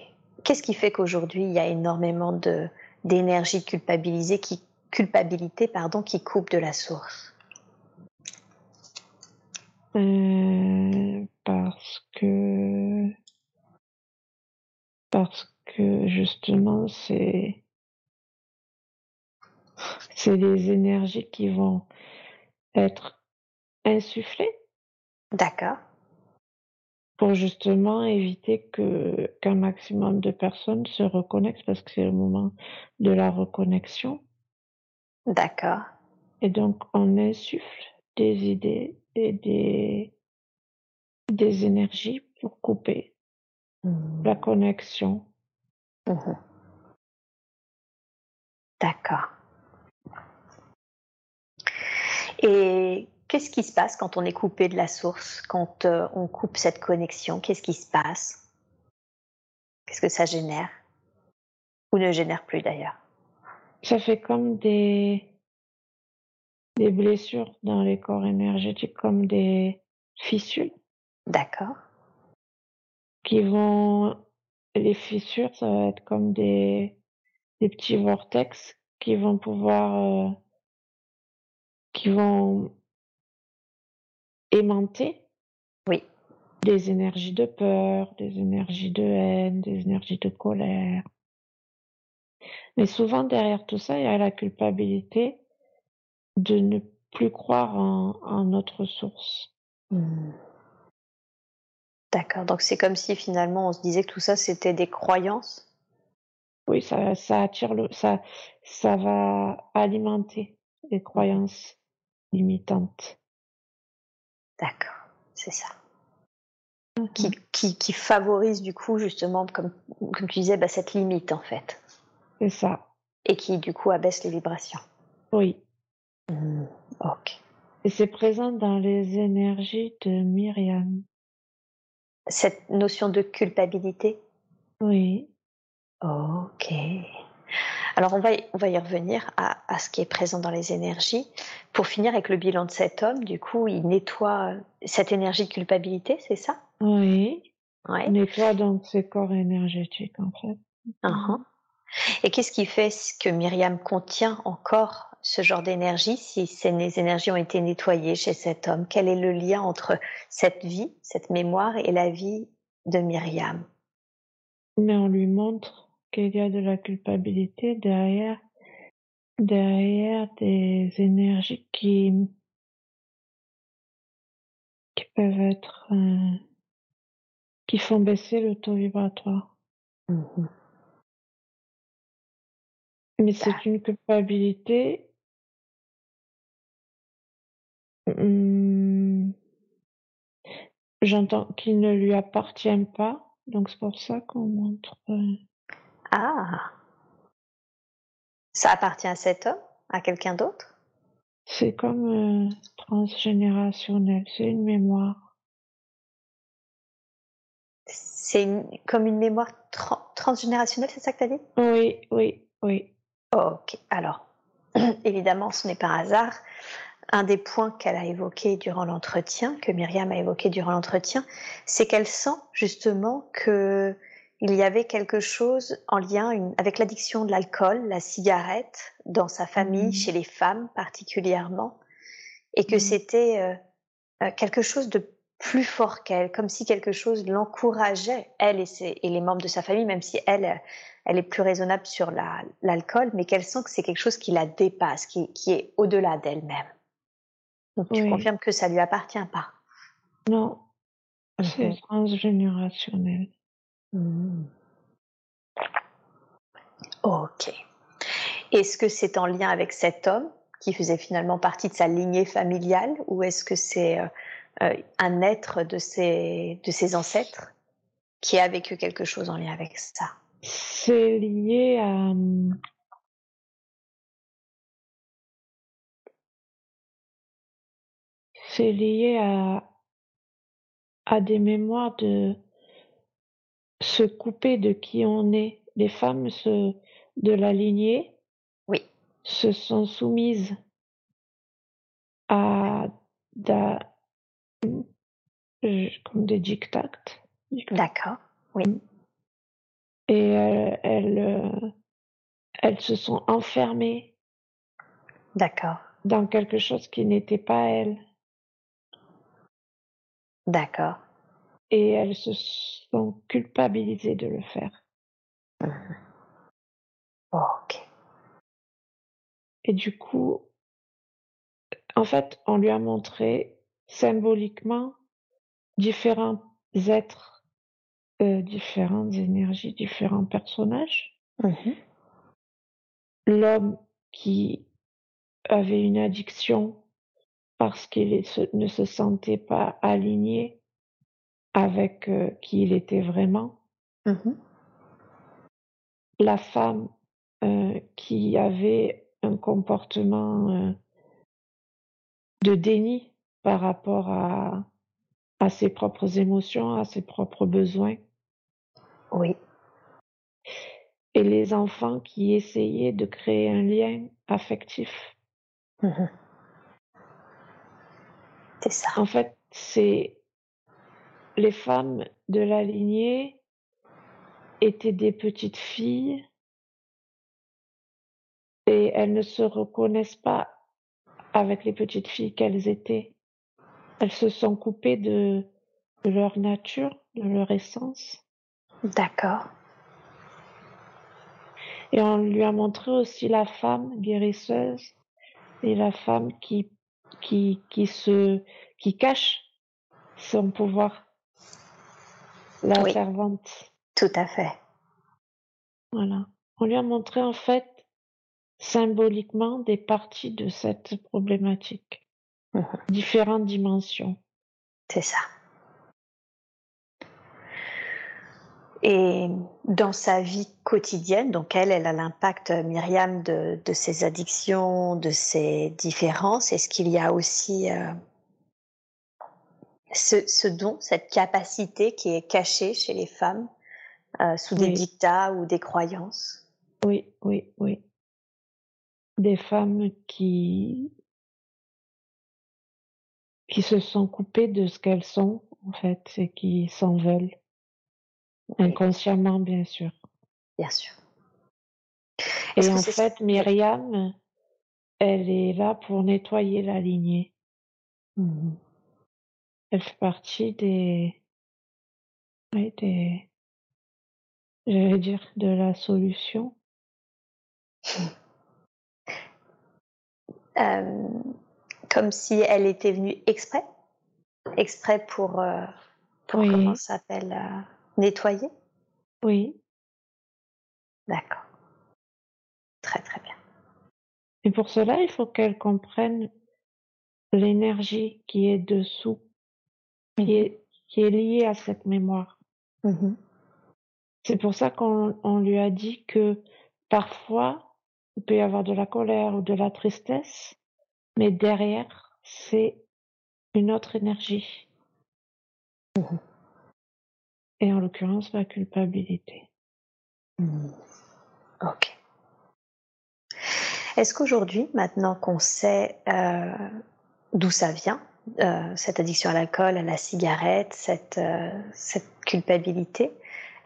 Qu'est-ce qui fait qu'aujourd'hui il y a énormément de d'énergie culpabilisée qui culpabilité pardon qui coupe de la source? Euh, Parce que parce que justement c'est c'est des énergies qui vont être insuffler. D'accord. Pour justement éviter que qu'un maximum de personnes se reconnectent parce que c'est le moment de la reconnexion. D'accord. Et donc on insuffle des idées et des des énergies pour couper mmh. la connexion. Mmh D'accord. Et Qu'est-ce qui se passe quand on est coupé de la source, quand euh, on coupe cette connexion? Qu'est-ce qui se passe? Qu'est-ce que ça génère? Ou ne génère plus d'ailleurs? Ça fait comme des, des blessures dans les corps énergétiques, comme des fissures. D'accord. Qui vont. Les fissures, ça va être comme des, des petits vortex qui vont pouvoir. Euh, qui vont aimanter oui. des énergies de peur, des énergies de haine, des énergies de colère. Mais souvent derrière tout ça, il y a la culpabilité de ne plus croire en, notre source. Hmm. D'accord, donc c'est comme si finalement on se disait que tout ça c'était des croyances? Oui, ça, ça attire le, ça, ça va alimenter les croyances limitantes. D'accord, c'est ça. Qui, qui, qui, favorise du coup justement, comme, comme tu disais, bah, cette limite en fait. C'est ça. Et qui du coup abaisse les vibrations. Oui. Mmh, ok. Et c'est présent dans les énergies de Myriam. Cette notion de culpabilité? Oui. Ok. Alors on va, y, on va y revenir à, à, ce qui est présent dans les énergies. Pour finir avec le bilan de cet homme, du coup, il nettoie cette énergie de culpabilité, c'est ça? Oui. Ouais. Il nettoie donc ses corps énergétiques, en fait. Uh-huh. Et qu'est-ce qui fait que Myriam contient encore ce genre d'énergie si ces énergies ont été nettoyées chez cet homme? Quel est le lien entre cette vie, cette mémoire et la vie de Myriam? Mais on lui montre qu'il y a de la culpabilité derrière, derrière des énergies qui, qui peuvent être, euh, qui font baisser le taux vibratoire. Mmh Mais c'est une culpabilité mmh, j'entends qu'il ne lui appartient pas, donc c'est pour ça qu'on montre. Euh, ah Ça appartient à cet homme À quelqu'un d'autre? C'est comme euh, transgénérationnel, c'est une mémoire. C'est comme une mémoire transgénérationnelle, c'est ça que tu as dit? Oui, oui, oui. Ok, alors, évidemment, ce n'est pas un hasard. Un des points qu'elle a évoqué durant l'entretien, que Myriam a évoqué durant l'entretien, c'est qu'elle sent justement que il y avait quelque chose en lien avec l'addiction de l'alcool, la cigarette, dans sa famille, mmh. chez les femmes particulièrement, et que mmh. c'était euh, euh, quelque chose de plus fort qu'elle, comme si quelque chose l'encourageait, elle et, et, les membres de sa famille, même si elle, elle est plus raisonnable sur l'alcool, mais qu'elle sent que c'est quelque chose qui la dépasse, qui, qui est au-delà d'elle-même. Donc tu confirmes que ça lui appartient pas. Non, c'est mhm. transgénérationnel. Mmh. Ok. Est-ce que c'est en lien avec cet homme qui faisait finalement partie de sa lignée familiale ou est-ce que c'est euh, euh, un être de ses, de ses ancêtres qui a vécu quelque chose en lien avec ça? C'est lié à... C'est lié à, à des mémoires de se couper de qui on est. Les femmes se, de la lignée oui. se sont soumises à comme des. D'accord, oui. Et elles, euh, elles se sont enfermées. D'accord. Dans quelque chose qui n'était pas elles. D'accord. Et elles se sont culpabilisées de le faire. Mmh. ok. Et du coup, en fait, on lui a montré symboliquement différents êtres, euh, différentes énergies, différents personnages. Mmh L'homme qui avait une addiction parce qu'il ne se sentait pas aligné avec euh, qui il était vraiment. Mmh La femme euh, qui avait un comportement de déni par rapport à, à ses propres émotions, à ses propres besoins. Oui. Et les enfants qui essayaient de créer un lien affectif. Mmh c'est ça. En fait, c'est les femmes de la lignée étaient des petites filles et elles ne se reconnaissent pas avec les petites filles qu'elles étaient. Elles se sont coupées de, leur nature, de leur essence. D'accord. Et on lui a montré aussi la femme guérisseuse et la femme qui, qui, qui se, qui cache son pouvoir. La servante. Tout à fait. Voilà. On lui a montré en fait symboliquement des parties de cette problématique, mmh différentes dimensions. C'est ça. Et dans sa vie quotidienne, donc elle, elle a l'impact, Myriam, de, ses addictions, de ses différences. Est-ce qu'il y a aussi euh, ce, don, cette capacité qui est cachée chez les femmes euh, sous des dictats ou des croyances. Oui, oui, oui. Des femmes qui qui se sont coupées de ce qu'elles sont en fait et qui s'en veulent. Inconsciemment bien sûr. Bien sûr. Et en fait, Myriam, elle est là pour nettoyer la lignée. Mmh elle fait partie des, oui, des, j'allais dire, de la solution. Euh, comme si elle était venue exprès, exprès pour, euh, pour comment ça s'appelle, euh, nettoyer? Oui. D'accord. Très très bien. Et pour cela, il faut qu'elle comprenne l'énergie qui est dessous, qui, mmh est, qui est liée à cette mémoire. Mmh C'est pour ça qu'on lui a dit que parfois, il peut y avoir de la colère ou de la tristesse, mais derrière, c'est une autre énergie. Mmh Et en l'occurrence, la culpabilité. Mmh. Ok. Est-ce qu'aujourd'hui, maintenant qu'on sait euh, d'où ça vient, euh, cette addiction à l'alcool, à la cigarette, cette, euh, cette culpabilité,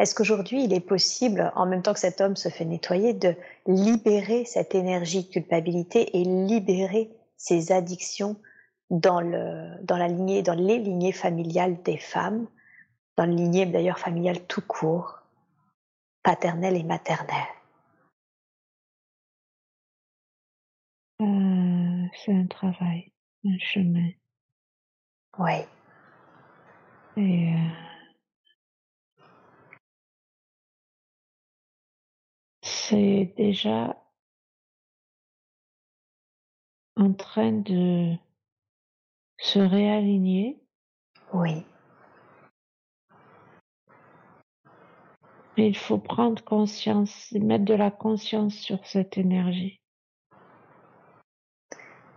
est-ce qu'aujourd'hui, il est possible, en même temps que cet homme se fait nettoyer, de libérer cette énergie de culpabilité et libérer ces addictions dans, le, dans la lignée, dans les lignées familiales des femmes, dans la lignée d'ailleurs familiale tout court, paternelle et maternelle euh, C'est un travail, un chemin. Oui. Et euh, c'est déjà en train de se réaligner. Oui. Mais il faut prendre conscience, mettre de la conscience sur cette énergie.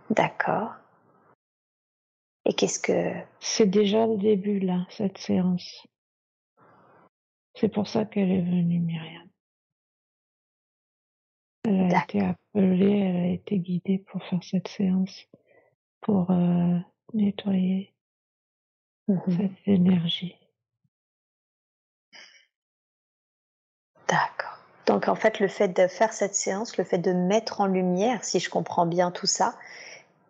D'accord. Et qu'est-ce que... C'est déjà le début là, cette séance. C'est pour ça qu'elle est venue, Myriam. Elle a été appelée, elle a été guidée pour faire cette séance, pour euh, nettoyer mmh cette énergie. D'accord. Donc en fait, le fait de faire cette séance, le fait de mettre en lumière, si je comprends bien tout ça,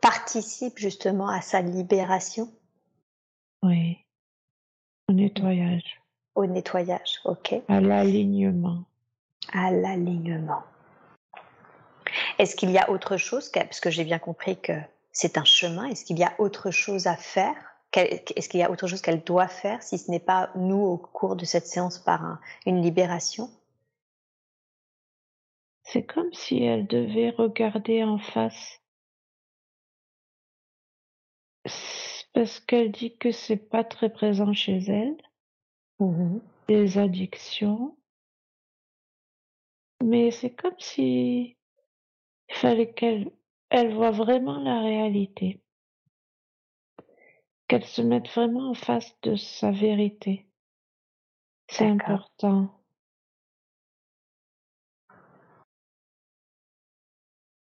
participe justement à sa libération Oui. Au nettoyage. Au nettoyage, ok. À l'alignement. À l'alignement. Est-ce qu'il y a autre chose, parce que j'ai bien compris que c'est un chemin, est-ce qu'il y a autre chose à faire? Est-ce qu'il y a autre chose qu'elle doit faire, si ce n'est pas nous au cours de cette séance par une libération? C'est comme si elle devait regarder en face. Parce qu'elle dit que c'est pas très présent chez elle. Mmh Des addictions. Mais c'est comme si il fallait qu'elle elle voit vraiment la réalité. Qu'elle se mette vraiment en face de sa vérité. C'est important.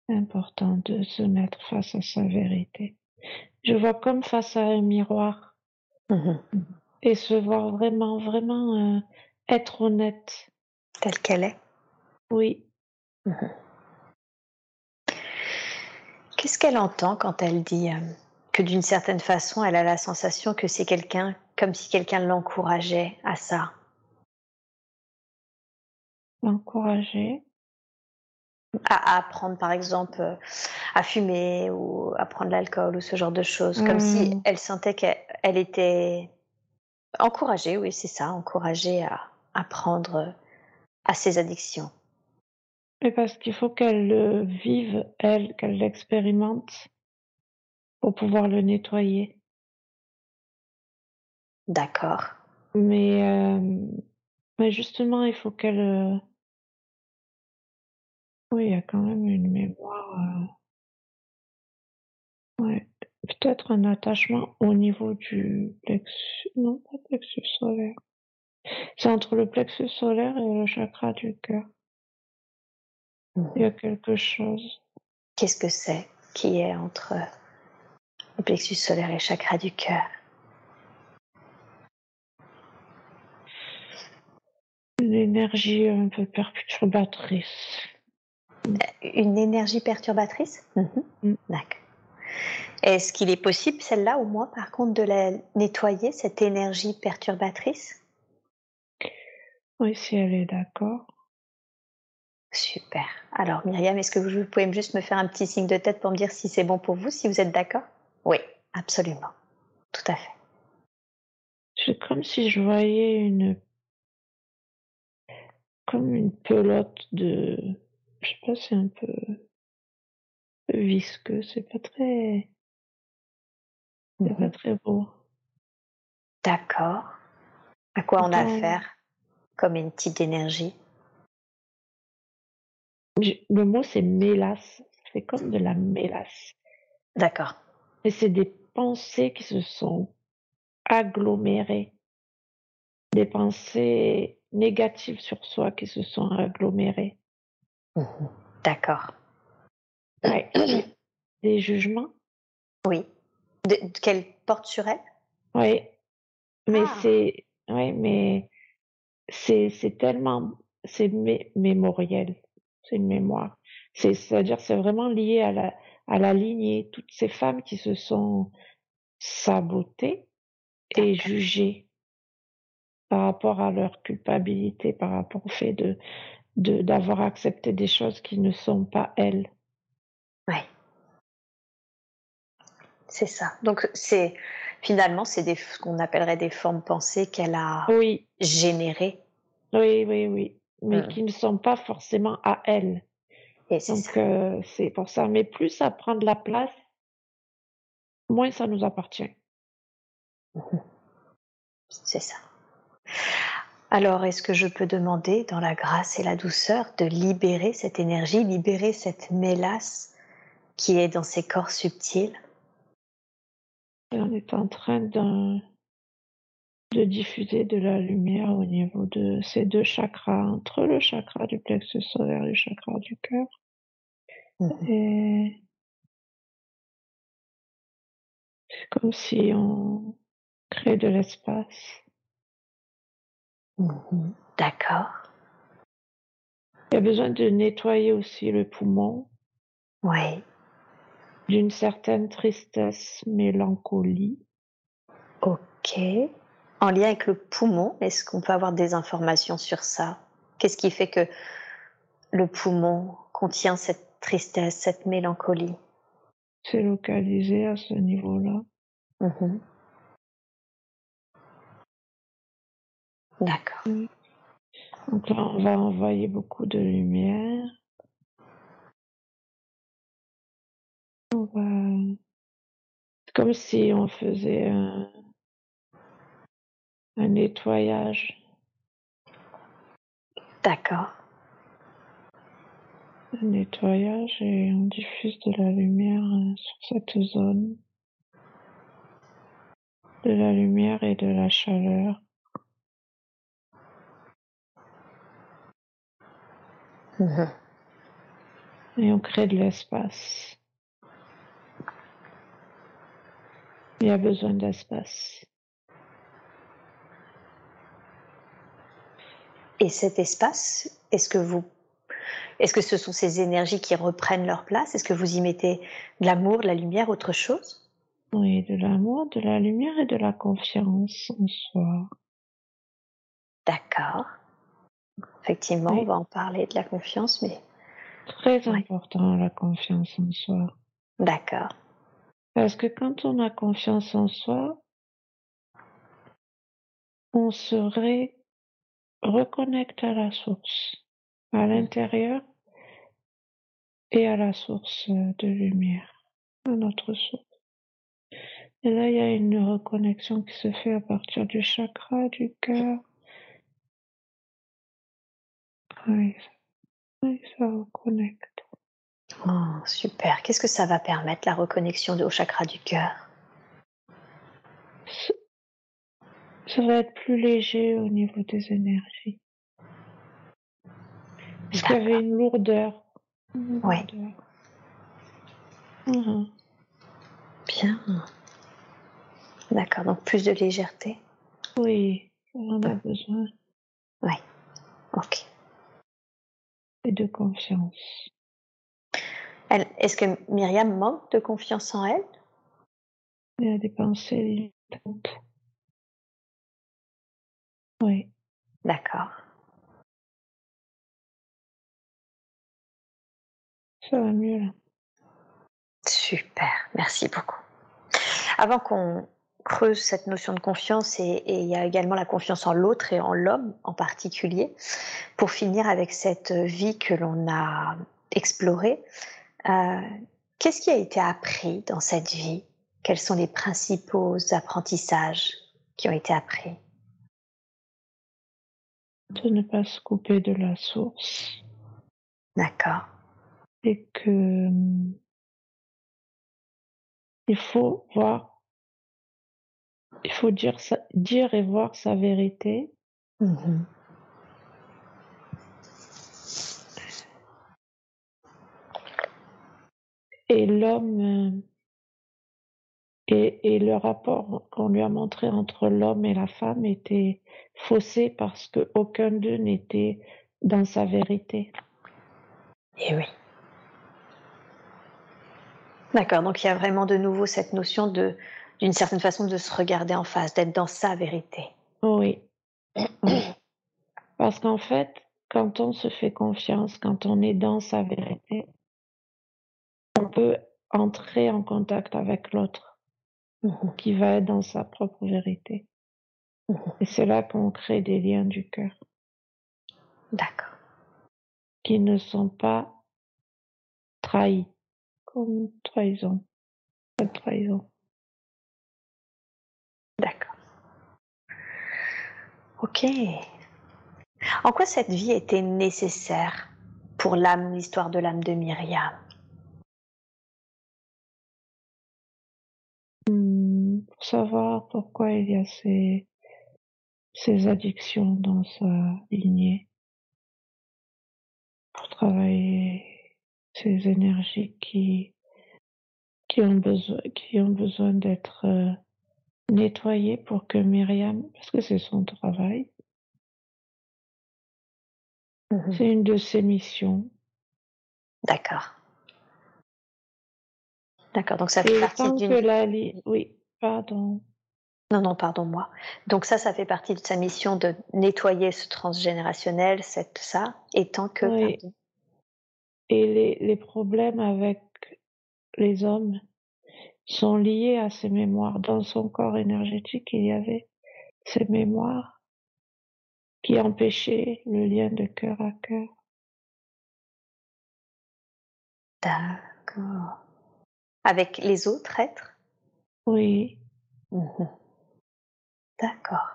C'est important de se mettre face à sa vérité. Je vois comme face à un miroir. Mmh Et se voir vraiment, vraiment euh, être honnête. Telle qu'elle est. Oui. Mmh Qu'est-ce qu'elle entend quand elle dit euh, que d'une certaine façon, elle a la sensation que c'est quelqu'un, comme si quelqu'un l'encourageait à ça? L'encourager à, apprendre, par exemple, euh, à fumer ou à prendre l'alcool ou ce genre de choses, comme si mmh. elle sentait qu'elle était encouragée, oui, c'est ça, encouragée à, à prendre à ses addictions. Mais parce qu'il faut qu'elle le vive, elle, qu'elle l'expérimente pour pouvoir le nettoyer. D'accord. Mais, euh, mais justement, il faut qu'elle. Oui, il y a quand même une mémoire. Euh, ouais. Peut-être un attachement au niveau du plexus. Non, pas plexus solaire. C'est entre le plexus solaire et le chakra du cœur. Il y a quelque chose. Qu'est-ce que c'est qui est entre le plexus solaire et le chakra du cœur? Une énergie un peu perturbatrice. Une énergie perturbatrice mhm. mm. D'accord. Est-ce qu'il est possible, celle-là, au moins, par contre, de la nettoyer, cette énergie perturbatrice? Oui, si elle est d'accord. Super. Alors Myriam, est-ce que vous pouvez juste me faire un petit signe de tête pour me dire si c'est bon pour vous, si vous êtes d'accord? Oui, absolument. Tout à fait. C'est comme si je voyais une comme une pelote de je sais pas, c'est un peu visqueux, c'est pas très c'est pas mhm. très beau. D'accord. À quoi on a affaire comme une petite énergie? Le mot c'est mélasse. C'est comme de la mélasse. D'accord. Et c'est des pensées qui se sont agglomérées. Des pensées négatives sur soi qui se sont agglomérées. Mmh D'accord. Des jugements? Oui. Qu'elle porte sur elle? Oui. Mais ah. c'est. Oui, mais c'est tellement. C'est mémoriel c'est une mémoire. C'est, à dire c'est vraiment lié à la, à la lignée, toutes ces femmes qui se sont sabotées et jugées par rapport à leur culpabilité, par rapport au fait de d'avoir accepté des choses qui ne sont pas elles. Ouais. C'est ça. Donc c'est finalement c'est des ce qu'on appellerait des formes pensées qu'elle a oui. générées. Oui, oui, oui, mais mmh. qui ne sont pas forcément à elle. Et Donc euh, c'est pour ça. Mais plus ça prend de la place, moins ça nous appartient. Mmh c'est ça. Alors, est-ce que je peux demander, dans la grâce et la douceur, de libérer cette énergie, libérer cette mélasse qui est dans ces corps subtils? On est en train de, de diffuser de la lumière au niveau de ces deux chakras, entre le chakra du plexus solaire et le chakra du cœur. Mmh. Et c'est comme si on crée de l'espace. Mmh D'accord. Il y a besoin de nettoyer aussi le poumon. Oui. D'une certaine tristesse, mélancolie. Ok. En lien avec le poumon, est-ce qu'on peut avoir des informations sur ça? Qu'est-ce qui fait que le poumon contient cette tristesse, cette mélancolie? C'est localisé à ce niveau-là. Mmh D'accord. Donc là, on va envoyer beaucoup de lumière. On va... C'est comme si on faisait un, un nettoyage. D'accord. Un nettoyage et on diffuse de la lumière euh, sur cette zone. De la lumière et de la chaleur. Mmh et on crée de l'espace. Il y a besoin d'espace. Et cet espace, est-ce que vous, est-ce que ce sont ces énergies qui reprennent leur place? Est-ce que vous y mettez de l'amour, de la lumière, autre chose? Oui, de l'amour, de la lumière et de la confiance en soi. D'accord. Effectivement, on va en parler de la confiance, mais. Très important, la confiance en soi. D'accord. Parce que quand on a confiance en soi, on se reconnecte à la source, à l'intérieur et à la source de lumière, à notre source. Et là, il y a une reconnexion qui se fait à partir du chakra du cœur, oui, ça reconnecte. Oh, super. Qu'est-ce que ça va permettre, la reconnexion au chakra du cœur? Ça va être plus léger au niveau des énergies. Parce qu'il y avait une lourdeur. Oui. Mhm. Bien. D'accord, donc plus de légèreté? Oui, on a besoin. Oui, ok et de confiance. Est-ce que Myriam manque de confiance en elle? Il y a des pensées limitantes. Oui. D'accord. Ça va mieux là. Super, merci beaucoup. Avant qu'on creuse cette notion de confiance et, il y a également la confiance en l'autre et en l'homme en particulier. Pour finir avec cette vie que l'on a explorée, euh, qu'est-ce qui a été appris dans cette vie? Quels sont les principaux apprentissages qui ont été appris? De ne pas se couper de la source. D'accord. Et que il faut voir il faut dire, dire et voir sa vérité. Mmh et l'homme euh, et, et, le rapport qu'on lui a montré entre l'homme et la femme était faussé parce qu'aucun d'eux n'était dans sa vérité. Et eh oui. D'accord, donc il y a vraiment de nouveau cette notion de d'une certaine façon de se regarder en face, d'être dans sa vérité. Oui. Parce qu'en fait, quand on se fait confiance, quand on est dans sa vérité, on peut entrer en contact avec l'autre Mhm, qui va être dans sa propre vérité. mhm. Et c'est là qu'on crée des liens du cœur D'accord. qui ne sont pas trahis comme trahison. Pas de trahison. D'accord. Ok. En quoi cette vie était nécessaire pour l'âme, l'histoire de l'âme de Myriam? Hmm, pour savoir pourquoi il y a ces, ces addictions dans sa lignée. Pour travailler ces énergies qui, qui ont besoin, qui ont besoin d'être nettoyées pour que Myriam, parce que c'est son travail, Mhm. c'est une de ses missions. D'accord. D'accord, donc ça fait Et partie d'une... la oui, pardon. Non, non, pardon-moi. Donc ça, ça fait partie de sa mission de nettoyer ce transgénérationnel, cette, ça, et tant que... Oui. pardon. Et les, les problèmes avec les hommes sont liés à ces mémoires. Dans son corps énergétique, il y avait ces mémoires qui empêchaient le lien de cœur à cœur. D'accord. Avec les autres êtres? Oui, Mhm. D'accord.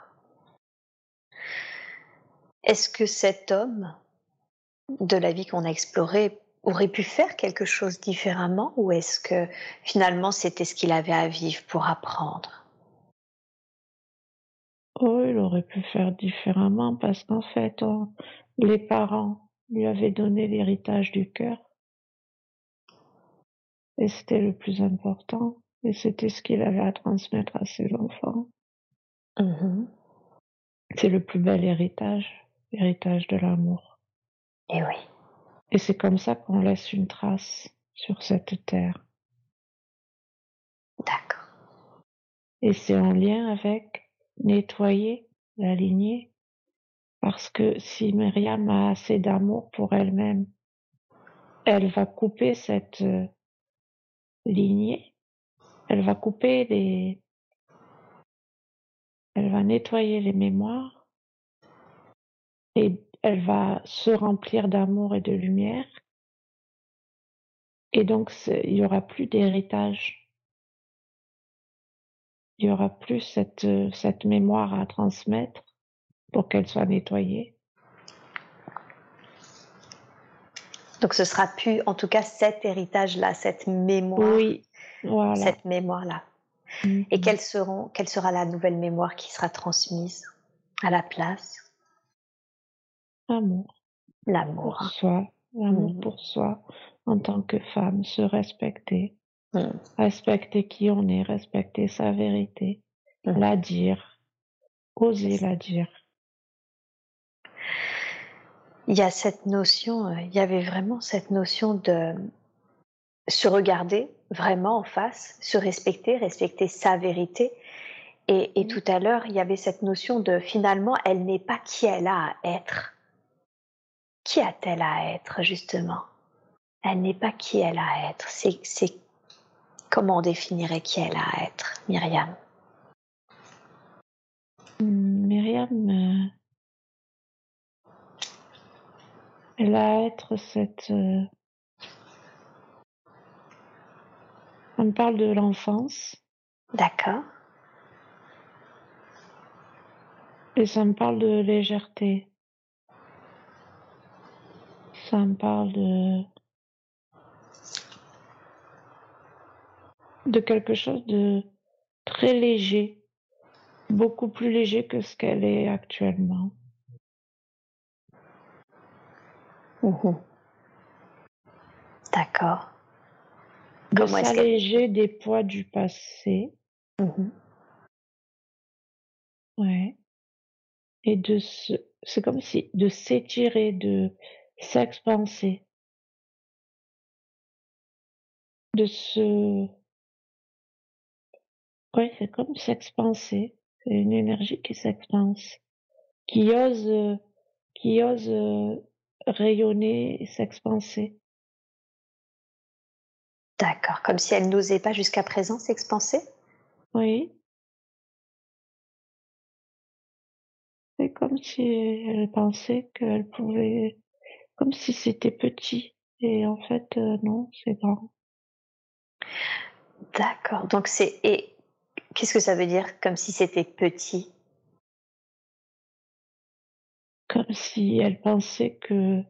Est-ce que cet homme de la vie qu'on a explorée aurait pu faire quelque chose différemment ou est-ce que finalement c'était ce qu'il avait à vivre pour apprendre? Oh, il aurait pu faire différemment parce qu'en fait, les parents lui avaient donné l'héritage du cœur. Et c'était le plus important. Et c'était ce qu'il avait à transmettre à ses enfants. Mhm. C'est le plus bel héritage, l'héritage de l'amour. Eh oui. Et c'est comme ça qu'on laisse une trace sur cette terre. D'accord. Et c'est en lien avec nettoyer la lignée. Parce que si Myriam a assez d'amour pour elle-même, elle va couper cette euh, lignée. Elle va couper les, elle va nettoyer les mémoires et elle va se remplir d'amour et de lumière. Et donc, il y aura plus d'héritage. Il y aura plus cette, cette mémoire à transmettre pour qu'elle soit nettoyée. Donc ce sera plus, en tout cas, cet héritage-là, cette mémoire, Oui, voilà. cette mémoire-là. Et Mhm. seront, quelle sera la nouvelle mémoire qui sera transmise à la place? Amour pour L'amour. soi, l'amour Mhm. pour soi en tant que femme, se respecter, Mhm. respecter qui on est, respecter sa vérité, Mhm. la dire, oser la dire. Il y a cette notion, euh, il y avait vraiment cette notion de se regarder vraiment en face, se respecter, respecter sa vérité. Et, et tout à l'heure, il y avait cette notion de finalement, elle n'est pas qui elle a à être. Qui a-t-elle à être, justement? Elle n'est pas qui elle a à être. C'est, comment on définirait qui elle a à être, Myriam? Myriam, euh, elle a à être cette. euh, on me parle de l'enfance D'accord et ça me parle de légèreté. Ça me parle de de quelque chose de très léger, beaucoup plus léger que ce qu'elle est actuellement. D'accord. De s'alléger des poids du passé, ouais, et de se, c'est comme si de s'étirer, de s'expanser, de se oui, c'est comme s'expanser. C'est une énergie qui s'expanse, qui ose, qui ose euh, rayonner et s'expanser. D'accord, comme si elle n'osait pas jusqu'à présent s'expanser? Oui. C'est comme si elle pensait qu'elle pouvait, comme si c'était petit. Et en fait, euh, non, c'est grand. D'accord. Donc c'est et qu'est-ce que ça veut dire comme si c'était petit? Comme si elle pensait que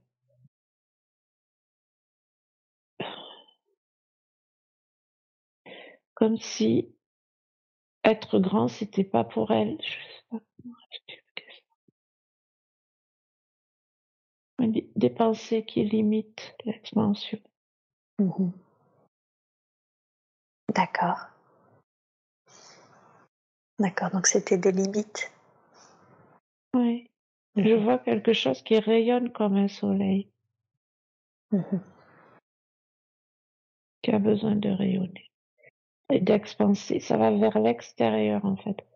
comme si être grand c'était pas pour elle. Je sais pas Des pensées qui limitent l'expansion. Mmh D'accord. D'accord, donc c'était des limites. Oui. Je mmh vois quelque chose qui rayonne comme un soleil. Mmh qui a besoin de rayonner et d'expanser. Ça va vers l'extérieur en fait.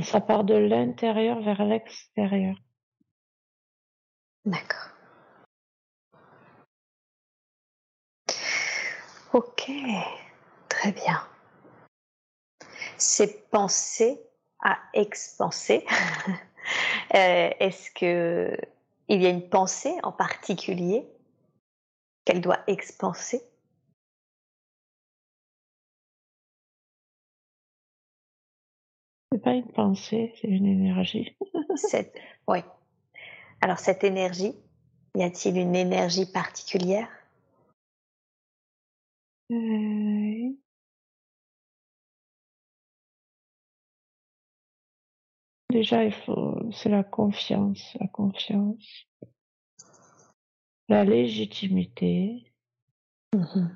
Ça part de l'intérieur vers l'extérieur. D'accord. Ok, très bien. C'est penser à expanser. Euh, est-ce que il y a une pensée en particulier qu'elle doit expanser C'est pas une pensée, c'est une énergie. oui. Alors cette énergie, y a-t-il une énergie particulière? Euh, Déjà, il faut, c'est la confiance, la confiance, la légitimité. Mmh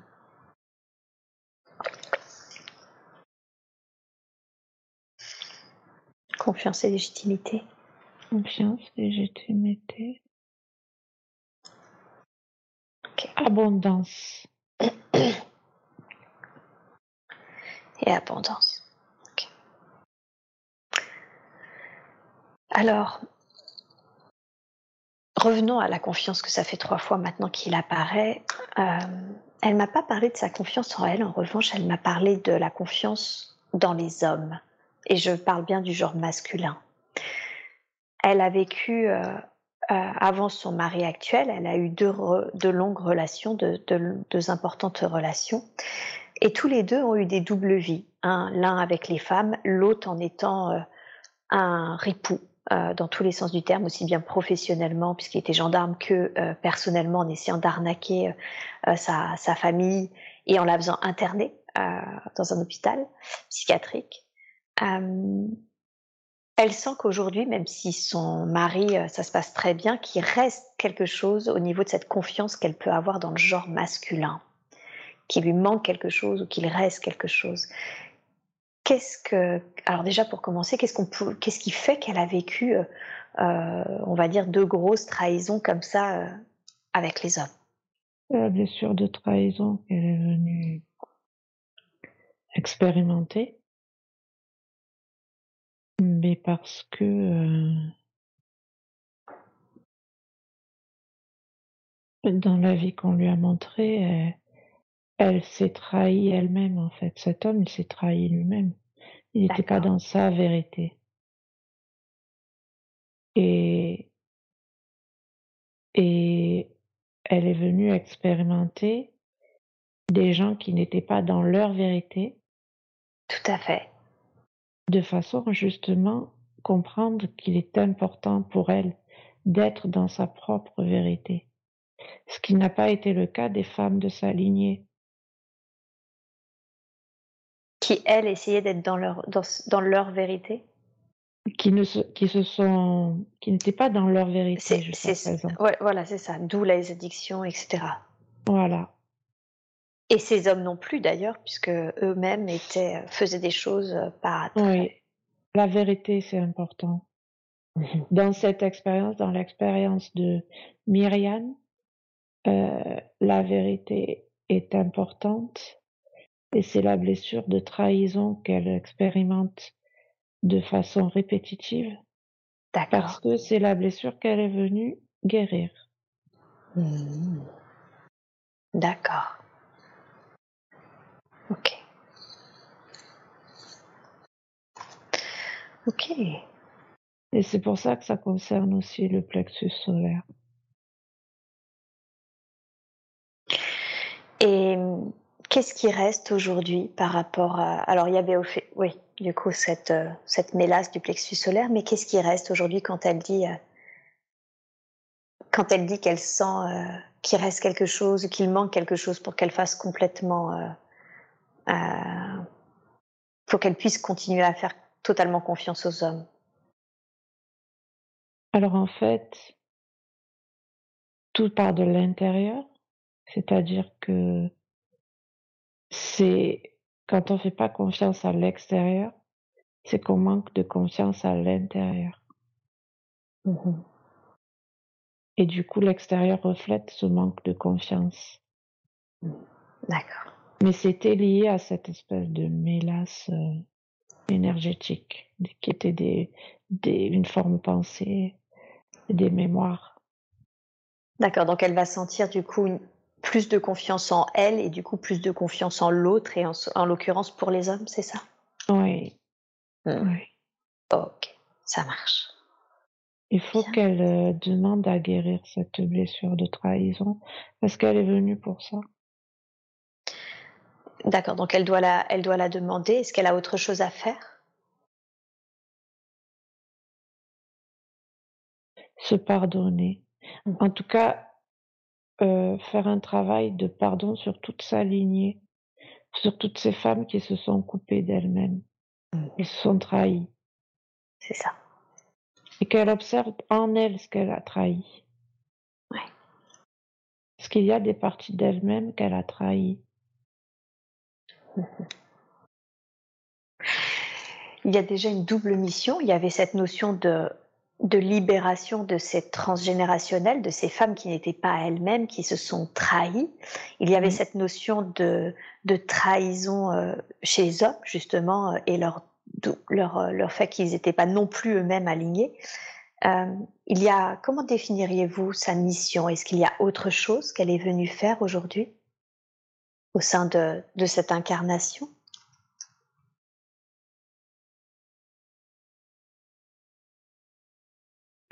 Confiance et légitimité. Confiance, légitimité. Abondance. Et abondance. Alors, revenons à la confiance que ça fait trois fois maintenant qu'il apparaît. Euh, elle m'a pas parlé de sa confiance en elle, en revanche, elle m'a parlé de la confiance dans les hommes. Et je parle bien du genre masculin. Elle a vécu, euh, euh, avant son mari actuel, elle a eu deux, longues relations, deux, importantes relations. Et tous les deux ont eu des doubles vies. L'un avec les femmes, l'autre en étant un ripou, euh, dans tous les sens du terme, aussi bien professionnellement, puisqu'il était gendarme, que euh, personnellement en essayant d'arnaquer euh, sa, sa, famille et en la faisant interner dans un hôpital psychiatrique. Elle sent qu'aujourd'hui, même si son mari, ça se passe très bien, qu'il reste quelque chose au niveau de cette confiance qu'elle peut avoir dans le genre masculin, qu'il lui manque quelque chose ou qu'il reste quelque chose. Qu'est-ce que, alors déjà pour commencer, qu'est-ce qui fait qu'elle a vécu, euh, euh, on va dire, deux grosses trahisons comme ça euh, avec les hommes? La blessure de trahison qu'elle est venue expérimenter, mais parce que dans la vie qu'on lui a montrée, elle s'est trahie elle-même, en fait. Cet homme, il s'est trahi lui-même. Il n'était pas dans sa vérité. Et, et elle est venue expérimenter des gens qui n'étaient pas dans leur vérité. Tout à fait. De façon justement comprendre qu'il est important pour elle d'être dans sa propre vérité. Ce qui n'a pas été le cas des femmes de sa lignée qui elles essayaient d'être dans leur dans, dans, leur vérité. Qui ne se, qui se sont qui n'étaient pas dans leur vérité c'est ouais, voilà c'est ça. D'où les addictions etc voilà et ces hommes non plus d'ailleurs puisque eux-mêmes étaient faisaient des choses pas très... oui la vérité c'est important mhm. dans cette expérience dans l'expérience de Myriam euh, la vérité est importante et c'est la blessure de trahison qu'elle expérimente de façon répétitive parce D'accord. que c'est la blessure qu'elle est venue guérir. Mmh. D'accord. OK. OK. Et c'est pour ça que ça concerne aussi le plexus solaire. Et qu'est-ce qui reste aujourd'hui par rapport à alors il y avait au fait oui, du coup cette, heu, cette mélasse du plexus solaire, mais qu'est-ce qui reste aujourd'hui quand elle dit, heu quand elle dit qu'elle sent, heu, qu'il reste quelque chose, qu'il manque quelque chose pour qu'elle fasse complètement, heu, pour qu'elle puisse continuer à faire totalement confiance aux hommes? Alors en fait tout part de l'intérieur, c'est-à-dire que c'est quand on fait pas confiance à l'extérieur, c'est qu'on manque de confiance à l'intérieur. Mmh Et du coup, l'extérieur reflète ce manque de confiance. D'accord. Mais c'était lié à cette espèce de mélasse, heu, énergétique, qui était des des une forme pensée, des mémoires. D'accord, donc elle va sentir du coup une plus de confiance en elle et du coup plus de confiance en l'autre et en l'occurrence pour les hommes, c'est ça? Oui, Mmh. oui. OK, ça marche. Il faut qu'elle, heu, demande à guérir cette blessure de trahison, parce qu'elle est venue pour ça? D'accord, donc elle doit la elle doit la demander. Est-ce qu'elle a autre chose à faire? Se pardonner. Mmh. En tout cas, heu, faire un travail de pardon sur toute sa lignée, sur toutes ces femmes qui se sont coupées d'elles-mêmes, qui se sont trahies C'est ça. et qu'elle observe en elle ce qu'elle a trahi. Ouais. Parce qu'il y a des parties d'elle-même qu'elle a trahies. Il y a déjà une double mission. Il y avait cette notion de de libération de cette transgénérationnel, de ces femmes qui n'étaient pas elles-mêmes, qui se sont trahies. Il y avait Oui. cette notion de de trahison, heu, chez les hommes justement, heu, et leur dou leur, fait qu'ils étaient pas non plus eux-mêmes alignés. Il y a comment définiriez-vous sa mission? Est-ce qu'il y a autre chose qu'elle est venue faire aujourd'hui? Au sein de de cette incarnation?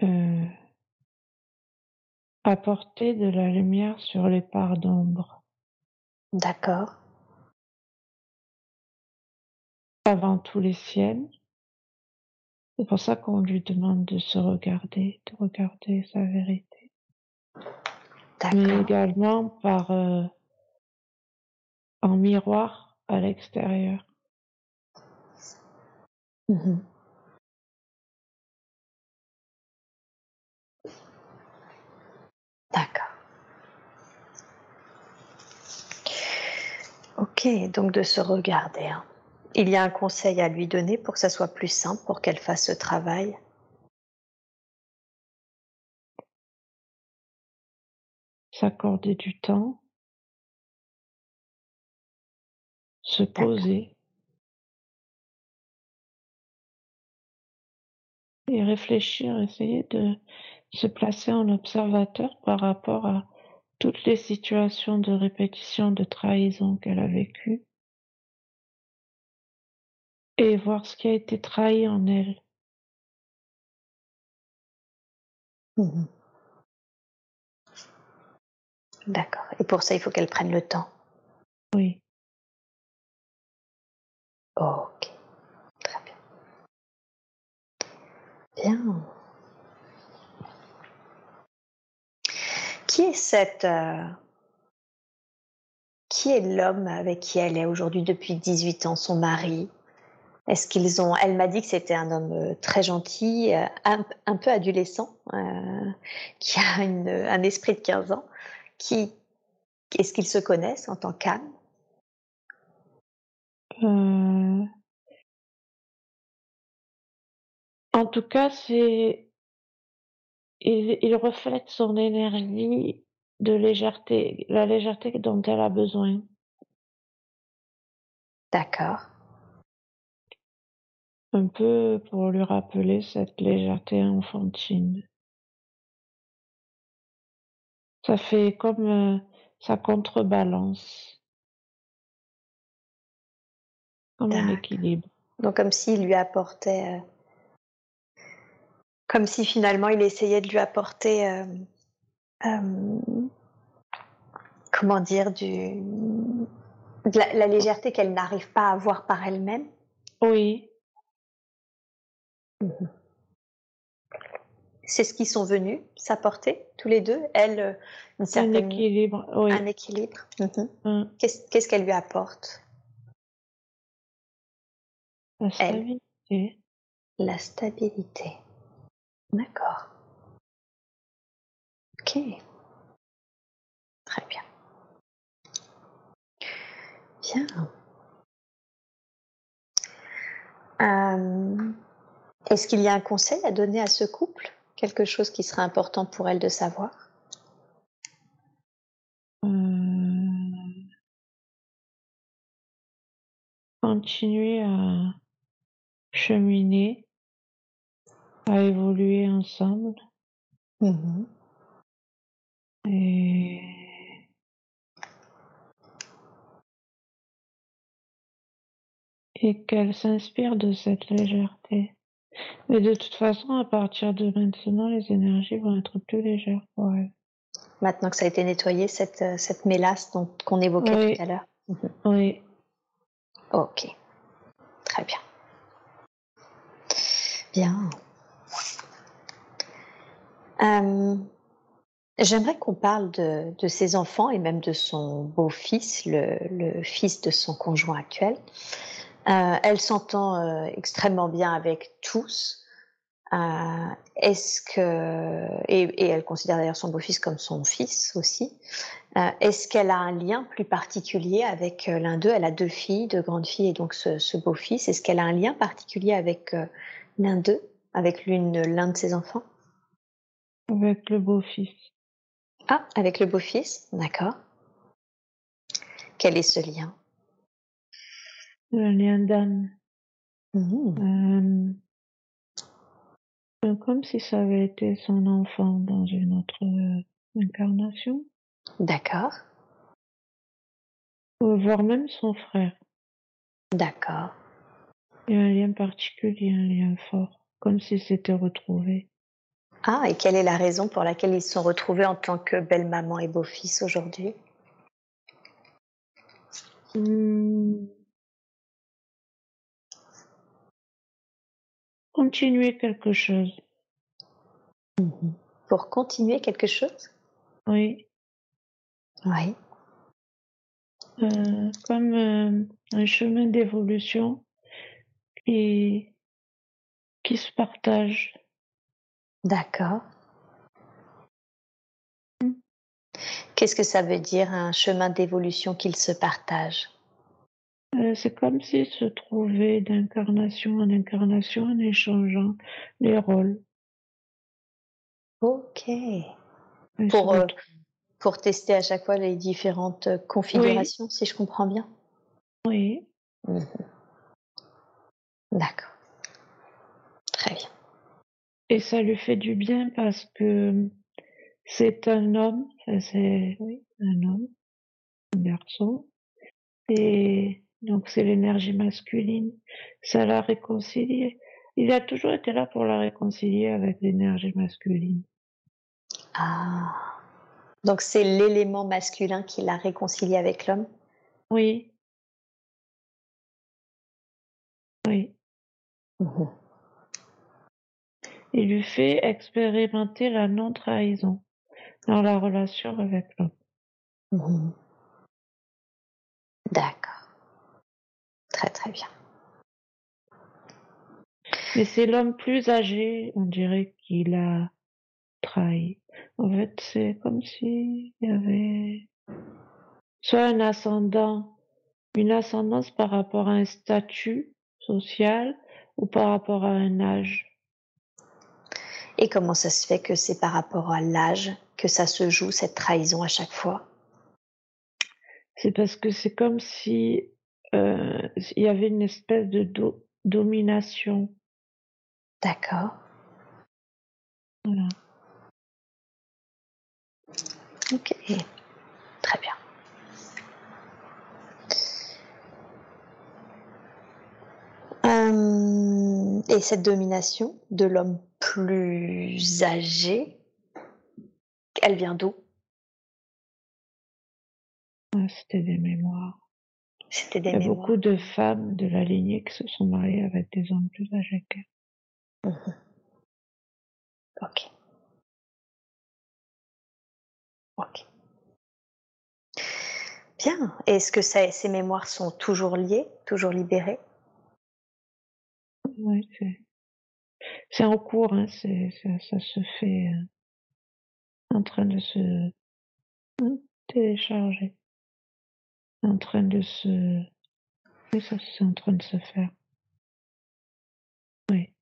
Heu, apporter de la lumière sur les parts d'ombre, D'accord. avant tout les siennes. C'est pour ça qu'on lui demande de se regarder, de regarder sa vérité. Mais D'accord. également par, heu en miroir à l'extérieur. Mmh D'accord. OK, donc de se regarder, hein. Il y a un conseil à lui donner pour que ça soit plus simple, pour qu'elle fasse ce travail? S'accorder du temps, se poser et réfléchir, essayer de se placer en observateur par rapport à toutes les situations de répétition de trahison qu'elle a vécues et voir ce qui a été trahi en elle. Mmh D'accord et pour ça, il faut qu'elle prenne le temps? Oui. OK, très bien. Bien. Qui est cette, heu qui est l'homme avec qui elle est aujourd'hui depuis 18 ans, son mari? Est-ce qu'ils ont elle m'a dit que c'était un homme, heu, très gentil, heu, un peu adolescent, qui a une, un esprit de 15 ans. Qui est-ce qu'ils se connaissent en tant qu'âmes? Heu, en tout cas, c'est il il reflète son énergie de légèreté, la légèreté dont elle a besoin. D'accord. Un peu pour lui rappeler cette légèreté enfantine. Ça fait comme euh, ça contrebalance. Comme un équilibre. Donc comme s'il lui apportait... Euh, comme si finalement il essayait de lui apporter... Euh, comment dire du... la, légèreté qu'elle n'arrive pas à avoir par elle-même. Oui. Mmh c'est ce qu'ils sont venus s'apporter tous les deux. Elle, euh, une certaine... un équilibre. Oui. Un équilibre. Mhm. Mmh. Qu'est-ce qu'elle lui apporte? La stabilité. La stabilité. D'accord. Ok. Très bien. Bien. Euh, est-ce qu'il y a un conseil à donner à ce couple? Quelque chose qui serait important pour elle de savoir? Hum. Continuer à cheminer, à évoluer ensemble. Mmh Et et qu'elle s'inspire de cette légèreté. Mais de toute façon, à partir de maintenant, les énergies vont être plus légères pour elle. Maintenant que ça a été nettoyé, cette, euh, cette mélasse qu'on évoquait tout à l'heure. Mhm. Oui. Ok. Très bien. Bien. Euh, j'aimerais qu'on parle de, de, ses enfants et même de son beau-fils, le, le, fils de son conjoint actuel. Euh, elle s'entend euh, extrêmement bien avec tous. Est-ce que et, elle considère d'ailleurs son beau-fils comme son fils aussi. Est-ce qu'elle a un lien plus particulier avec l'un d'eux? Elle a deux filles, deux grandes filles et donc ce, beau-fils. Est-ce qu'elle a un lien particulier avec l'un d'eux, avec l'une l'un de ses enfants Avec le beau-fils. Ah, avec le beau-fils, d'accord. Quel est ce lien? Le lien d'âme. Mmh. Euh, comme si ça avait été son enfant dans une autre euh, incarnation. D'accord. Voire même son frère. D'accord. Il y a un lien particulier, un lien fort, comme s'ils s'étaient retrouvés. Ah, et quelle est la raison pour laquelle ils se sont retrouvés en tant que belle-maman et beau-fils aujourd'hui? Mmh. Continuer quelque chose. Mmh Pour continuer quelque chose? Oui. Oui. Euh, comme euh, un chemin d'évolution qui, qui se partage. D'accord. Qu'est-ce que ça veut dire un chemin d'évolution qu'il se partage euh, c'est comme s'ils se trouvaient d'incarnation en incarnation en échangeant les rôles. Ok. Pour, euh, pour tester à chaque fois les différentes configurations, si je comprends bien? Oui. Mmh D'accord. Très bien. Et ça lui fait du bien parce que c'est un homme, c'est un homme, un garçon, et donc c'est l'énergie masculine. Ça l'a réconcilié. Il a toujours été là pour la réconcilier avec l'énergie masculine. Ah. Donc c'est l'élément masculin qui l'a réconcilié avec l'homme? Oui. Oui. Mmh Il lui fait expérimenter la non-trahison dans la relation avec l'homme. Mmh D'accord. Très très bien. Mais c'est l'homme plus âgé, on dirait qu'il a trahi. En fait, c'est comme s'il y avait soit un ascendant, une ascendance par rapport à un statut social ou par rapport à un âge? Et comment ça se fait que c'est par rapport à l'âge que ça se joue, cette trahison à chaque fois? C'est parce que c'est comme si euh, il y avait une espèce de domination. D'accord. Voilà. Ok, très bien. Et cette domination de l'homme plus âgé, elle vient d'où? Ah, C'était des mémoires. C'était des Il y a mémoires. beaucoup de femmes de la lignée qui se sont mariées avec des hommes plus âgés qu'elles. Mhm. Ok. Ok. Bien. Est-ce que ça- ces mémoires sont toujours liées, toujours libérées? Oui, c'est en cours, hein, c'est ça, ça se fait euh, en train de se hein, télécharger, en train de se oui, ça c'est en train de se faire. Oui.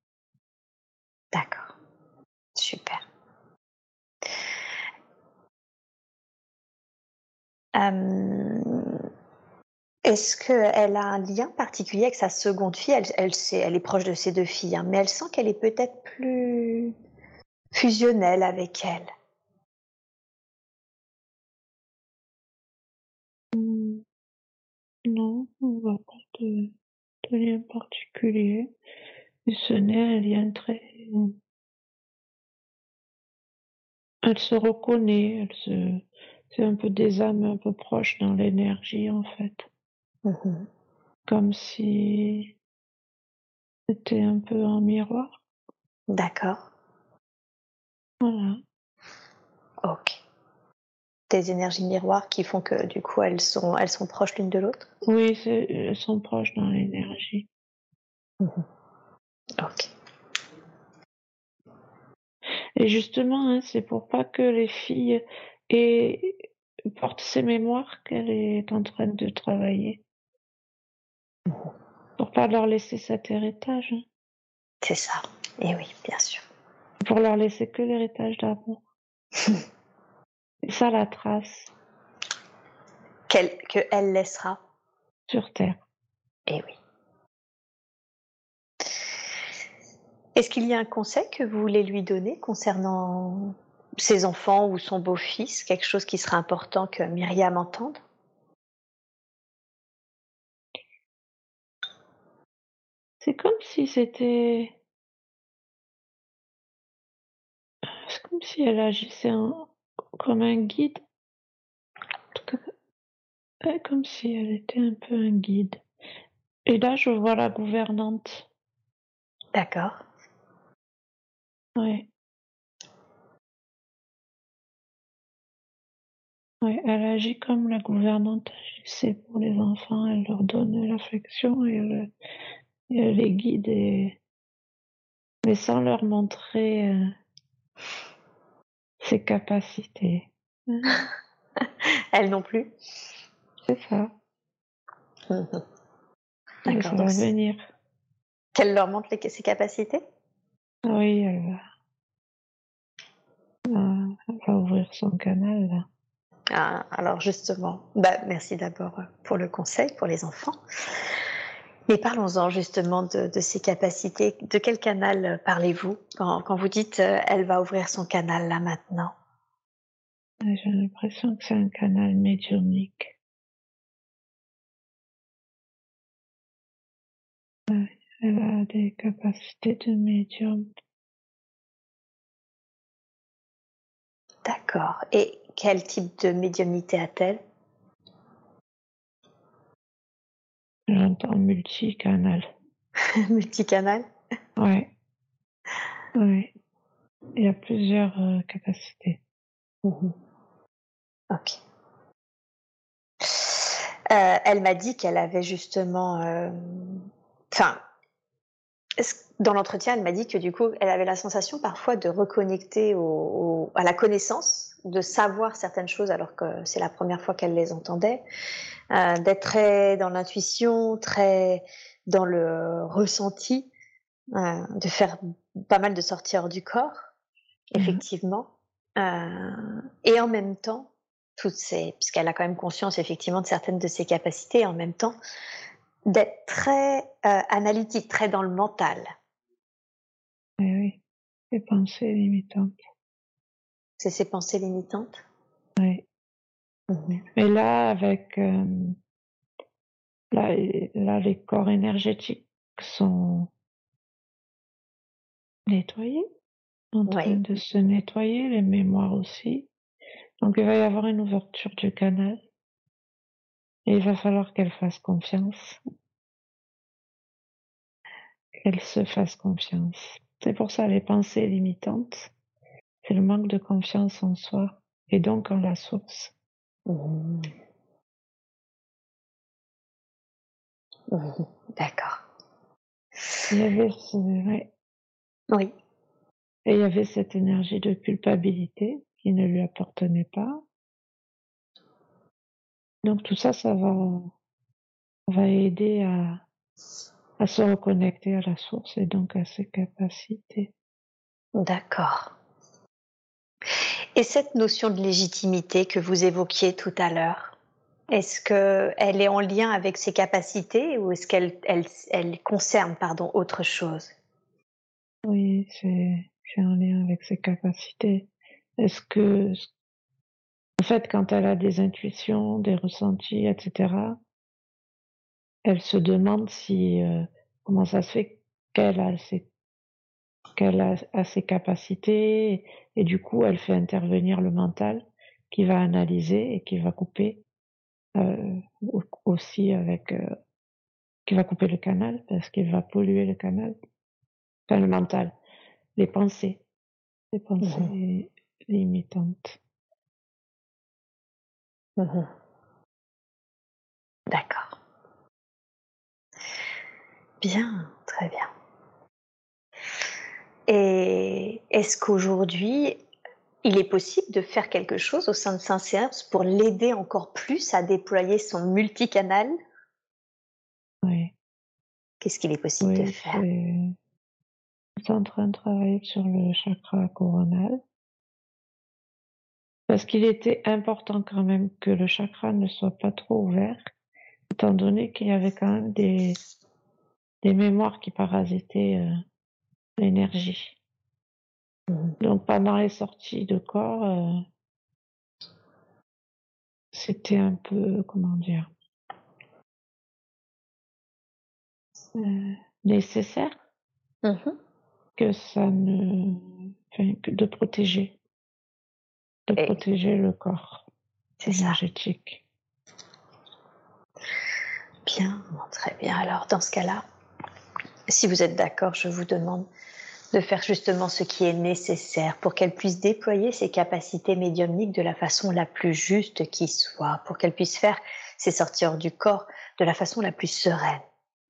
D'accord. Super. Est-ce qu'elle a un lien particulier avec sa seconde fille? Elle, sait- elle est proche de ses deux filles, hein, mais elle sent qu'elle est peut-être plus fusionnelle avec elle. Hmm, Non, on voit pas de, lien particulier. Ce n'est un lien très. Elle se reconnaît, elle se. C'est un peu des âmes un peu proches dans l'énergie en fait. Mhm. Comme si c'était un peu en miroir. D'accord. Voilà. Ok. Des énergies miroirs qui font que du coup elles sont, elles sont proches l'une de l'autre? Oui, elles sont proches dans l'énergie. Ok. Et justement, hein, c'est pour pas que les filles aient, portent ces mémoires qu'elle est en train de travailler. Pour pas leur laisser cet héritage. hein. C'est ça. Et oui, bien sûr. Pour leur laisser que l'héritage d'amour. Et ça la trace Qu'elle, que elle laissera. sur Terre. Et oui. Est-ce qu'il y a un conseil que vous voulez lui donner concernant ses enfants ou son beau-fils? Quelque chose qui serait important que Myriam entende? C'est comme si c'était. C'est comme si elle agissait en- comme un guide. En tout cas, Comme si elle était un peu un guide. Et là, je vois la gouvernante. D'accord. Ouais. Ouais, elle agit comme la gouvernante agissait pour les enfants. Elle leur donne l'affection et elle les guide, et... mais sans leur montrer euh, ses capacités. Elle non plus C'est ça. D'accord. donc venir. Qu'elle leur montre les- ses capacités? Oui, elle va. Euh, Elle va ouvrir son canal là. Ah, alors justement, bah, merci d'abord euh, pour le conseil pour les enfants. Mais parlons-en justement de, de ses capacités. De quel canal euh, parlez-vous quand, quand vous dites euh, elle va ouvrir son canal là maintenant? J'ai l'impression que c'est un canal médiumnique. Ouais, elle a des capacités de médium. D'accord. Et quel type de médiumnité a-t-elle? J'entends multicanal. Multicanal Ouais. Ouais. Il y a plusieurs euh, capacités. Mhm. Ok. Euh, elle m'a dit qu'elle avait justement, euh, enfin, dans l'entretien, elle m'a dit que du coup, elle avait la sensation parfois de reconnecter au, au- à la connaissance, de savoir certaines choses alors que c'est la première fois qu'elle les entendait, euh, d'être très dans l'intuition, très dans le ressenti, euh, de faire pas mal de sorties hors du corps, Mhm. effectivement. Euh, et en même temps, toutes ces puisqu'elle a quand même conscience effectivement de certaines de ses capacités et en même temps, d'être très, analytique, très dans le mental. Eh oui, les pensées limitantes. C'est ses pensées limitantes? Oui. Mmh Mais là, avec, hem, là là, les corps énergétiques sont nettoyés, en train de se nettoyer, les mémoires aussi. Donc il va y avoir une ouverture du canal et il va falloir qu'elle fasse confiance. Qu'elle se fasse confiance. C'est pour ça les pensées limitantes, c'est le manque de confiance en soi et donc en la source. Mmh Mmh D'accord. Il y avait ce ouais Oui. et il y avait cette énergie de culpabilité qui ne lui appartenait pas. Donc tout ça, ça va va aider à à se reconnecter à la source et donc à ses capacités. D'accord. Et cette notion de légitimité que vous évoquiez tout à l'heure, est-ce qu'elle est en lien avec ses capacités ou est-ce qu'elle elle elle concerne, pardon, autre chose? Oui, c'est en lien avec ses capacités. Est-ce que en fait, quand elle a des intuitions, des ressentis et cetera, elle se demande si, heu, comment ça se fait qu'elle a ces qu'elle a a ces capacités et du coup, elle fait intervenir le mental qui va analyser et qui va couper, au aussi avec, heu, qui va couper le canal parce qu'il va polluer le canal. Enfin le mental, les pensées, les Mmh pensées limitantes. Mmh D'accord. Bien, très bien. Et est-ce qu'aujourd'hui, il est possible de faire quelque chose au sein de Saint-Séance pour l'aider encore plus à déployer son multicanal? Oui, Qu'est-ce qu'il est possible de faire? c'est c'est en train de travailler sur le chakra coronal. Parce qu'il était important quand même que le chakra ne soit pas trop ouvert, étant donné qu'il y avait quand même des des mémoires qui parasitaient, heu, l'énergie. Mmh Donc pendant les sorties de corps, heu, c'était un peu, comment dire? Heu, nécessaire Mmh que ça ne enfin que de protéger de Et protéger le corps ça. énergétique. Bien, très bien. Alors dans ce cas-là, si vous êtes d'accord, je vous demande de faire justement ce qui est nécessaire pour qu'elle puisse déployer ses capacités médiumniques de la façon la plus juste qui soit, pour qu'elle puisse faire ses sorties hors du corps de la façon la plus sereine.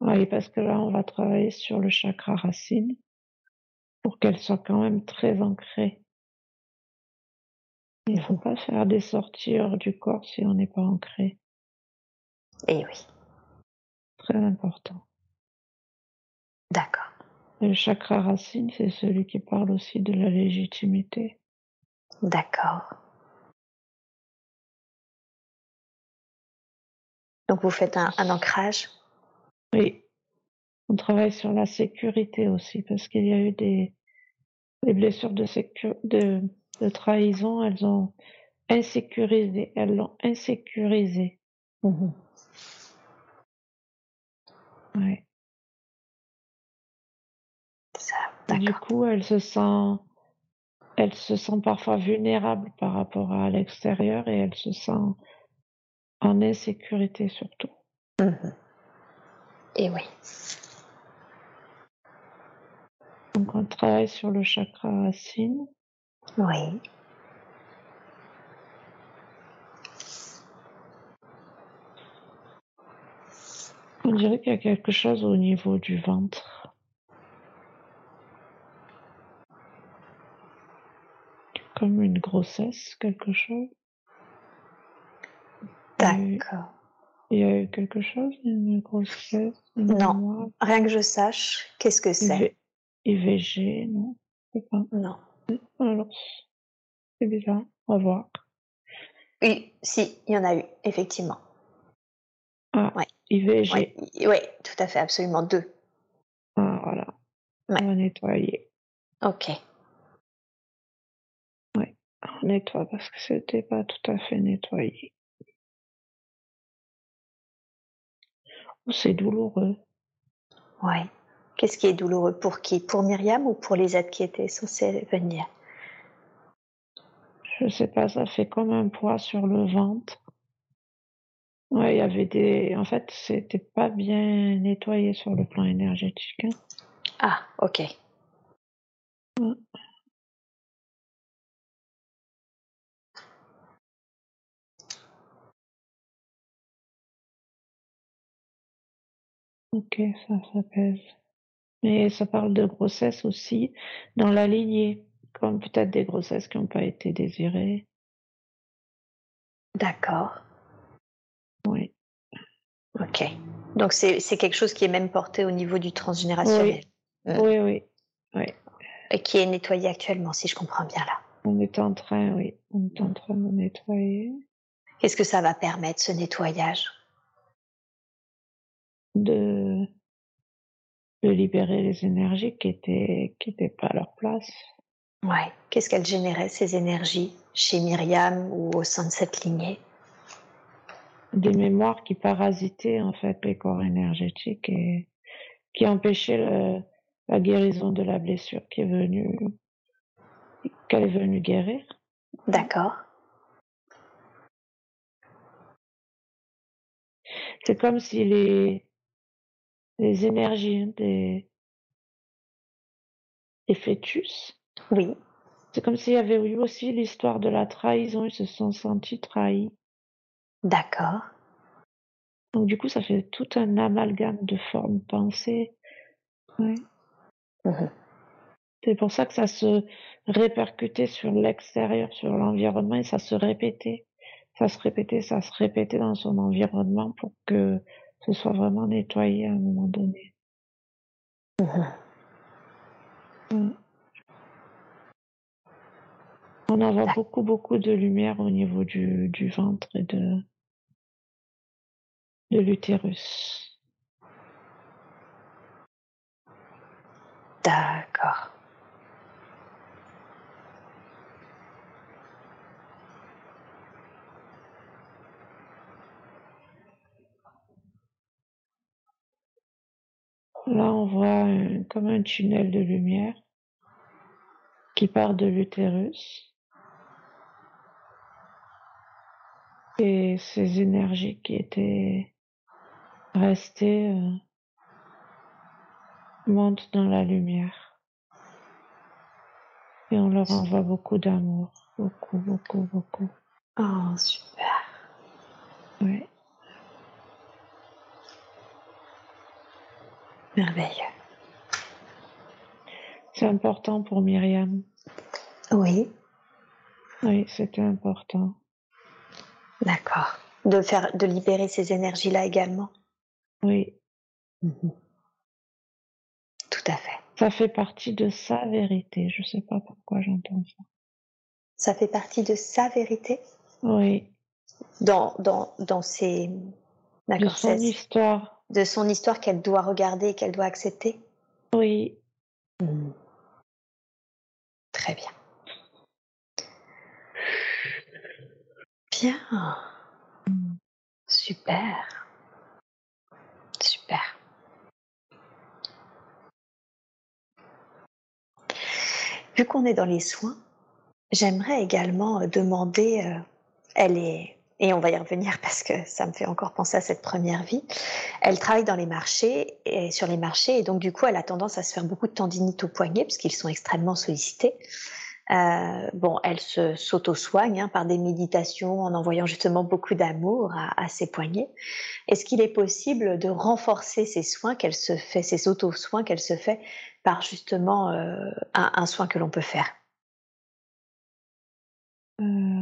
Oui, parce que là, on va travailler sur le chakra racine pour qu'elle soit quand même très ancrée. Il faut Mmh pas faire des sorties hors du corps si on n'est pas ancré. Et oui, Très important. D'accord. Le chakra racine, c'est celui qui parle aussi de la légitimité. D'accord. Donc vous faites un un ancrage? Oui, on travaille sur la sécurité aussi parce qu'il y a eu des des blessures de sécu de de trahison, elles ont insécurisé, elles l'ont insécurisé. Mmh Ouais. Du coup, elle se sent elle se sent parfois vulnérable par rapport à l'extérieur et elle se sent en insécurité surtout. Mmh Et oui. Donc on travaille sur le chakra racine. Oui. On dirait qu'il y a quelque chose au niveau du ventre. Comme une grossesse, quelque chose. D'accord. il y a eu quelque chose, une grossesse, une Non, mémoire, rien que je sache, qu'est-ce que c'est? IV, IVG, non? Pas. Non. Alors, c'est bizarre. On va voir. Oui, si, il y en a eu, effectivement. Ah, Ouais. IVG. Oui, ouais, tout à fait, absolument deux. Ah, voilà. Ouais. On va nettoyer. Ok. On nettoie parce que c'était pas tout à fait nettoyé. Oh, C'est douloureux. Ouais. Qu'est-ce qui est douloureux? Pour qui? Pour Myriam ou pour les êtres qui étaient censés venir? Je sais pas, ça fait comme un poids sur le ventre. Ouais, il y avait des. En fait, c'était pas bien nettoyé sur le plan énergétique. hein. Ah, ok. Ok, ça, ça pèse. Mais ça parle de grossesse aussi dans la lignée, comme peut-être des grossesses qui n'ont pas été désirées. D'accord. Oui. Ok. Donc c'est quelque chose qui est même porté au niveau du transgénérationnel Mm. Oui, oui. Oui. et qui est nettoyé actuellement, si je comprends bien là. On est en train, oui, on est en train de nettoyer, Qu'est-ce que ça va permettre, ce nettoyage? De, de libérer les énergies qui étaient, qui étaient pas à leur place. Ouais. Qu'est-ce qu'elle générait, ces énergies, chez Myriam ou au sein de cette lignée? Des mémoires qui parasitaient, en fait, les corps énergétiques et qui empêchaient le- la guérison de la blessure qui est venue, qu'elle est venue guérir. D'accord. C'est comme si les, les énergies des, des fœtus, Oui. c'est comme s'il y avait eu aussi l'histoire de la trahison, ils se sont sentis trahis. D'accord. Donc du coup, ça fait tout un amalgame de formes pensées. Ouais. Mhm. C'est pour ça que ça se répercutait sur l'extérieur, sur l'environnement, et ça se répétait. Ça se répétait, ça se répétait dans son environnement pour que ce soit vraiment nettoyé à un moment donné. Mhm. Mm. On en voit D'accord. beaucoup, beaucoup de lumière au niveau du, du ventre et de, de l'utérus. D'accord. Là, on voit un- comme un tunnel de lumière qui part de l'utérus. Et ces énergies qui étaient restées euh, montent dans la lumière. Et on leur envoie beaucoup d'amour. Beaucoup, beaucoup, beaucoup. Oh, super. Ouais. Merveilleux. C'est important pour Myriam. Oui. Oui, c'était important. D'accord. De faire, de libérer ces énergies-là également. Oui, Mhm. Tout à fait. ça fait partie de sa vérité. Je sais pas pourquoi j'entends ça. Ça fait partie de sa vérité? Oui, dans, dans, dans ses, de son histoire. De son histoire qu'elle doit regarder et qu'elle doit accepter. Oui, Très bien. Bien. Super. Super. Vu qu'on est dans les soins, j'aimerais également demander, euh, elle est, et on va y revenir parce que ça me fait encore penser à cette première vie, elle travaille dans les marchés et sur les marchés et donc du coup elle a tendance à se faire beaucoup de tendinites au poignet puisqu'ils sont extrêmement sollicités. Euh, bon, elle se s'auto-soigne hein, par des méditations en envoyant justement beaucoup d'amour à, ses poignets. Est-ce qu'il est possible de renforcer ces soins qu'elle se fait, ces auto-soins qu'elle se fait par justement euh, un, soin que l'on peut faire? Euh,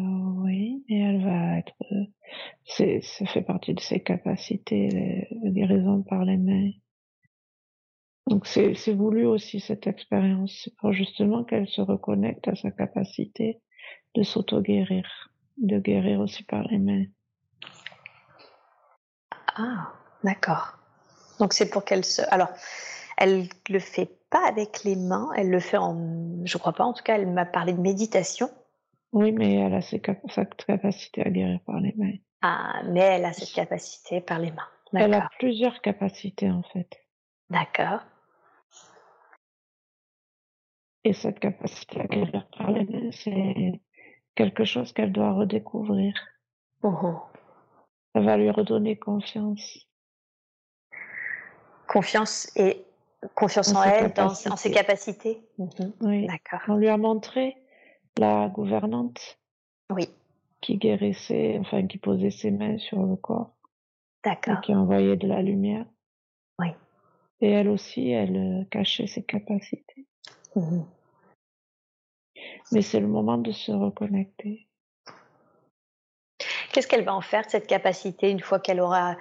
c'est, ça fait partie de ses capacités, la guérison par les mains. Donc c'est, c'est voulu aussi cette expérience, pour justement qu'elle se reconnecte à sa capacité de s'auto-guérir, de de guérir aussi par les mains. Ah, d'accord. Donc c'est pour qu'elle se. Alors, elle le fait pas avec les mains, elle le fait en. Je crois pas, en tout cas, elle m'a parlé de méditation. Oui, mais elle a ses sa capacité à guérir par les mains. Ah, mais elle a cette capacité par les mains. Elle a plusieurs capacités en fait. D'accord. Et cette capacité à guérir par les mains, c'est quelque chose qu'elle doit redécouvrir. Oh. Ça va lui redonner confiance. Confiance et confiance en, elle, dans, en ses capacités. Mhm. Oui. D'accord. On lui a montré la gouvernante. Oui. Qui guérissait, enfin qui posait ses mains sur le corps. D'accord. Et qui envoyait de la lumière. Oui. Et elle aussi, elle euh, cachait ses capacités. Mhm. Mais c'est le moment de se reconnecter. Qu'est-ce qu'elle va en faire de cette capacité une fois qu'elle aura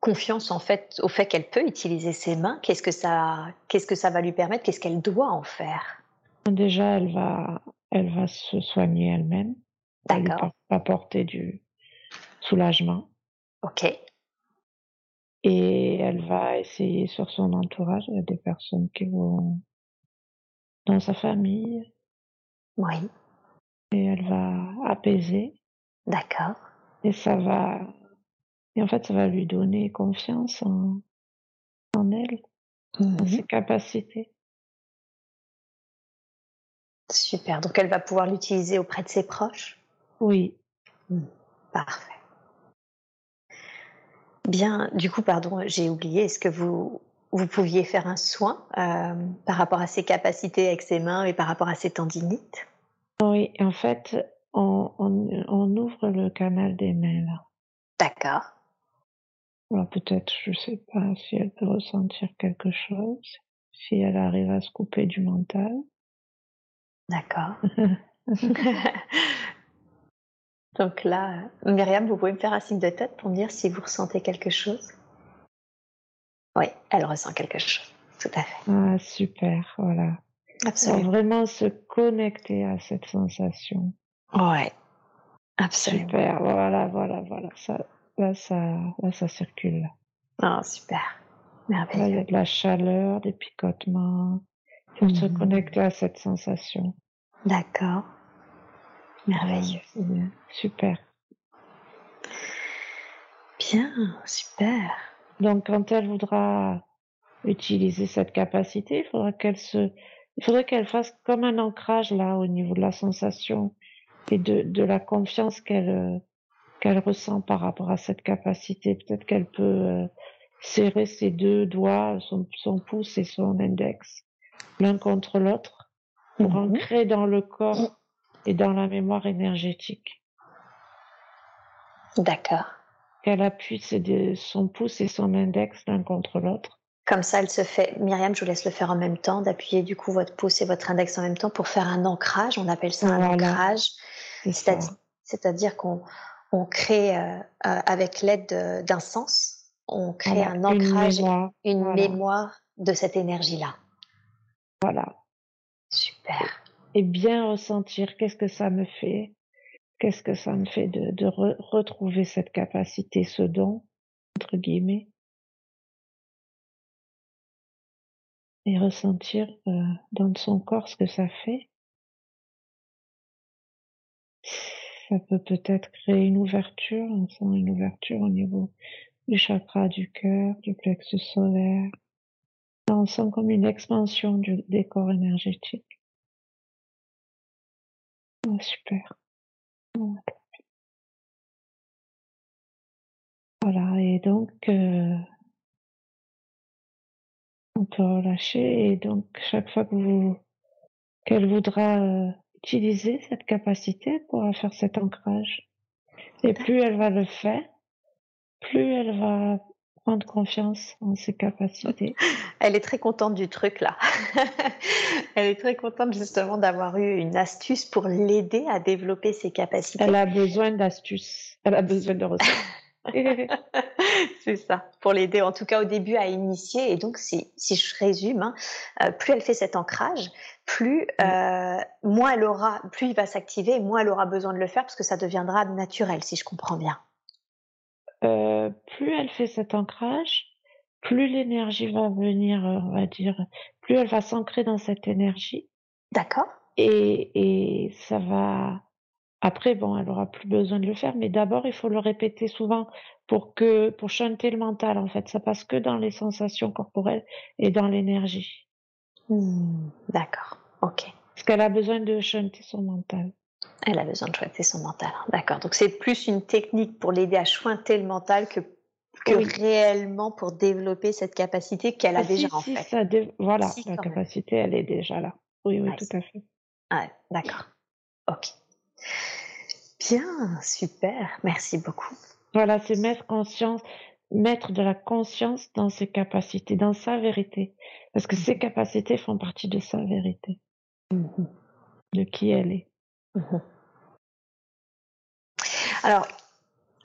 confiance en fait au fait qu'elle peut utiliser ses mains? Qu'est-ce que ça, qu'est-ce que ça va lui permettre? Qu'est-ce qu'elle doit en faire? Déjà, elle va, elle va se soigner elle-même. D'accord. Apporter du soulagement. Ok. Et elle va essayer sur son entourage, il y a des personnes qui vont dans sa famille. Oui. Et elle va apaiser. D'accord. Et ça va, et en fait, ça va lui donner confiance en, en elle, en mmh ses capacités. Super. Donc, elle va pouvoir l'utiliser auprès de ses proches? Oui. Mmh. Parfait. Bien, du coup, pardon, j'ai oublié, est-ce que vous, vous pouviez faire un soin euh, par rapport à ses capacités avec ses mains et par rapport à ses tendinites? Oui, en fait, on, on, ouvre le canal des mains là. D'accord. Alors peut-être, je sais pas si elle peut ressentir quelque chose, si elle arrive à se couper du mental. D'accord. Donc là, Myriam, vous pouvez me faire un signe de tête pour me dire si vous ressentez quelque chose? Oui, elle ressent quelque chose, tout à fait. Ah, super, voilà. Absolument. vraiment se connecter à cette sensation. Ouais, absolument. Super, voilà, voilà, voilà. Ça, là, ça, là, ça circule. Ah, super. Merveilleux. Là, il y a de la chaleur, des picotements. Il faut se mmh. connecter à cette sensation. D'accord. Merveilleux. Super. Bien, super. Donc, quand elle voudra utiliser cette capacité, il faudra qu'elle se, il faudrait qu'elle fasse comme un ancrage là au niveau de la sensation et de, de la confiance qu'elle euh, qu'elle ressent par rapport à cette capacité. Peut-être qu'elle peut euh, serrer ses deux doigts, son, son pouce et son index, l'un contre l'autre, pour mmh ancrer dans le corps et dans la mémoire énergétique. D'accord. Qu'elle appuie son pouce et son index l'un contre l'autre. Comme ça, elle se fait. Myriam, je vous laisse le faire en même temps, d'appuyer du coup votre pouce et votre index en même temps pour faire un ancrage. On appelle ça un ancrage. C'est-à-dire qu'on on crée euh, euh, avec l'aide d'un sens, on crée un ancrage, une mémoire, de cette énergie-là. Voilà. Super. Et bien ressentir qu'est-ce que ça me fait, qu'est-ce que ça me fait de, retrouver cette capacité, ce don, entre guillemets. Et ressentir euh, dans son corps ce que ça fait. ça peut peut-être créer une ouverture, on sent une ouverture au niveau du chakra du cœur, du plexus solaire. on sent comme une expansion du décor énergétique. Oh, super. Voilà, et donc euh, on peut relâcher et donc chaque fois que vous qu'elle voudra euh, utiliser cette capacité pour faire cet ancrage. Et plus elle va le faire, plus elle va prendre confiance en ses capacités. Elle est très contente du truc là. elle est très contente justement d'avoir eu une astuce pour l'aider à développer ses capacités. Elle a besoin d'astuces. Elle a besoin de ressources. c'est ça, pour l'aider en tout cas au début à initier. Et donc, si, si je résume, hein, euh, plus elle fait cet ancrage, plus euh, moins elle aura, plus il va s'activer, moins elle aura besoin de le faire parce que ça deviendra naturel, si je comprends bien. Euh, plus elle fait cet ancrage, plus l'énergie va venir, on va dire, plus elle va s'ancrer dans cette énergie. D'accord. Et, et ça va. Après, bon, elle aura plus besoin de le faire, mais d'abord, il faut le répéter souvent pour que, pour chanter le mental, en fait. Ça passe que dans les sensations corporelles et dans l'énergie. Hmm, d'accord. Ok. Parce qu'elle a besoin de chanter son mental. Elle a besoin de chointer son mental. D'accord. Donc c'est plus une technique pour l'aider à chointer le mental que, que réellement pour développer cette capacité qu'elle a ah, déjà en fait. Voilà, la capacité, elle est déjà là. Oui, oui, tout à fait. Ouais, d'accord. Ok. Bien, super. Merci beaucoup. Voilà, c'est mettre conscience, mettre de la conscience dans ses capacités, dans sa vérité. Parce que ses mmh capacités font partie de sa vérité. Mmh de qui elle est. Mmh Alors,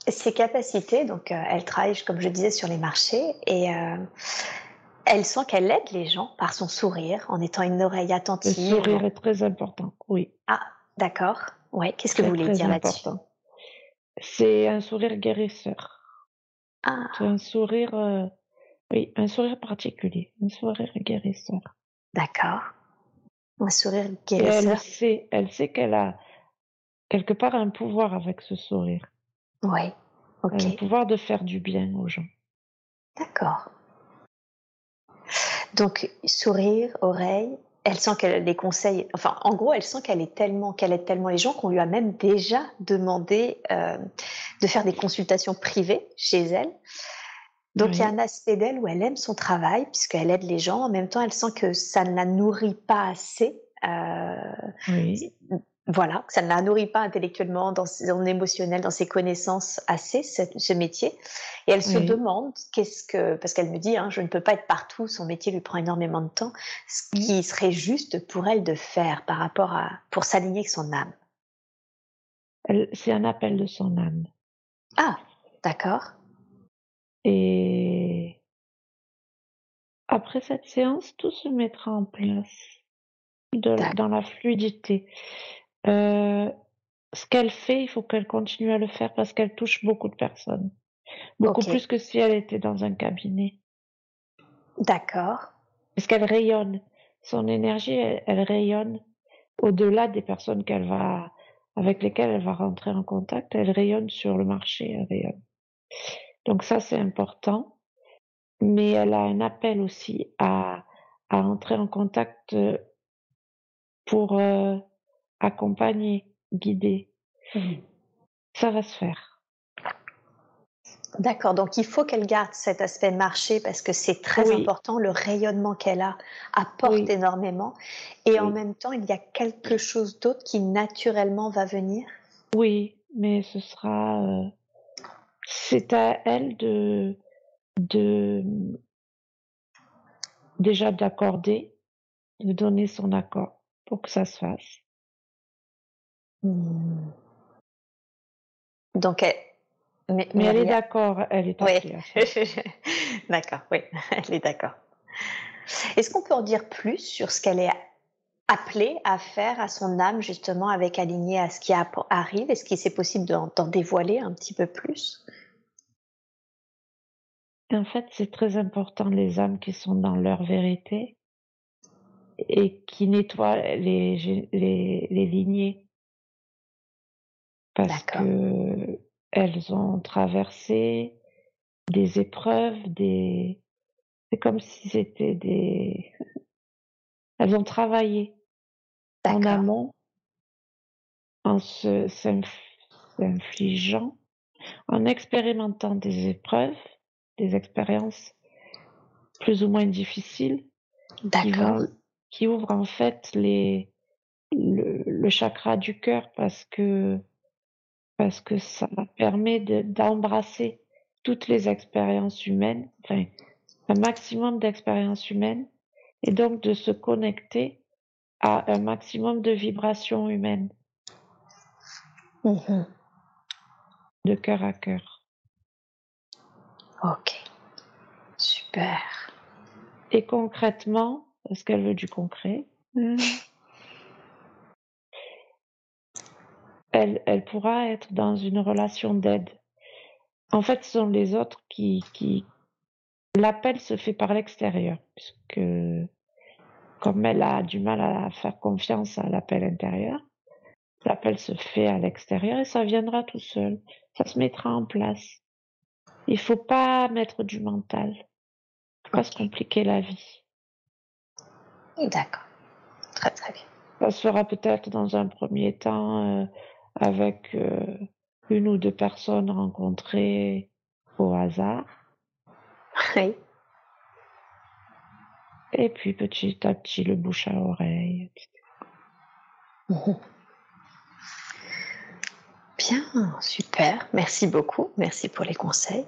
ses capacités, donc euh, elle travaille, comme je disais, sur les marchés et euh, elle sent qu'elle aide les gens par son sourire, en étant une oreille attentive. Le sourire est très important, oui. Ah, d'accord. Ouais. Qu'est-ce que vous voulez dire là-dessus? C'est un sourire guérisseur. Ah. C'est un sourire, euh, oui, un sourire particulier, un sourire guérisseur. D'accord. Un sourire guérisseur. elle sait, elle sait qu'elle a quelque part un pouvoir avec ce sourire. Oui. Ok. Un pouvoir de faire du bien aux gens. D'accord. Donc, sourire, oreille, elle sent qu'elle les conseille, enfin, en gros, elle sent qu'elle est tellement, qu'elle aide tellement les gens qu'on lui a même déjà demandé euh, de faire des consultations privées chez elle. Donc, il y a un aspect d'elle où elle aime son travail, puisqu'elle aide les gens. En même temps, elle sent que ça ne la nourrit pas assez. Euh, oui voilà, ça ne la nourrit pas intellectuellement, dans son émotionnel, dans ses connaissances assez, ce, métier. Et elle se demande qu'est-ce que, parce qu'elle me dit, hein, je ne peux pas être partout, son métier lui prend énormément de temps, ce qui serait juste pour elle de faire par rapport à, pour s'aligner avec son âme. C'est un appel de son âme. Ah, d'accord. Et après cette séance, tout se mettra en place dans la fluidité. Euh, ce qu'elle fait, il faut qu'elle continue à le faire parce qu'elle touche beaucoup de personnes. Beaucoup plus que si elle était dans un cabinet. D'accord. Parce qu'elle rayonne. Son énergie, elle, rayonne au-delà des personnes qu'elle va, avec lesquelles elle va rentrer en contact. Elle rayonne sur le marché, elle rayonne. Donc ça, c'est important. Mais elle a un appel aussi à, à entrer en contact euh, pour euh, accompagner, guider. Mmh. Ça va se faire. D'accord, donc il faut qu'elle garde cet aspect marché parce que c'est très important, le rayonnement qu'elle a apporte énormément et en même temps il y a quelque chose d'autre qui naturellement va venir. Oui, mais ce sera... Euh, c'est à elle de... de déjà d'accorder, de donner son accord pour que ça se fasse. Hmm. Donc, elle, mais, elle est d'accord, elle est oui. d'accord, oui, elle est d'accord. Est-ce qu'on peut en dire plus sur ce qu'elle est appelée à faire à son âme, justement, avec aligné à ce qui arrive Est-ce qu'il c'est possible d'en dévoiler un petit peu plus? En fait, c'est très important, les âmes qui sont dans leur vérité et qui nettoient les, les, les lignées. Parce que elles ont traversé des épreuves, des c'est comme si c'était des elles ont travaillé en amont en se s'infligeant, en expérimentant des épreuves, des expériences plus ou moins difficiles qui, qui ouvrent en fait les le, le chakra du cœur parce que parce que ça permet d'embrasser toutes les expériences humaines, enfin, un maximum d'expériences humaines, et donc de se connecter à un maximum de vibrations humaines. Mmh de cœur à cœur. Ok. Super. Et concrètement, est-ce qu'elle veut du concret? Hmm. elle, elle pourra être dans une relation d'aide. En fait, ce sont les autres qui, qui... L'appel se fait par l'extérieur, puisque comme elle a du mal à faire confiance à l'appel intérieur, l'appel se fait à l'extérieur et ça viendra tout seul. Ça se mettra en place. Il faut pas mettre du mental. Faut pas se compliquer la vie. D'accord. Très très bien. Ça se fera peut-être dans un premier temps euh, avec euh, une ou deux personnes rencontrées au hasard. Oui. Et puis petit à petit, le bouche à oreille. Bien, super. Merci beaucoup. Merci pour les conseils.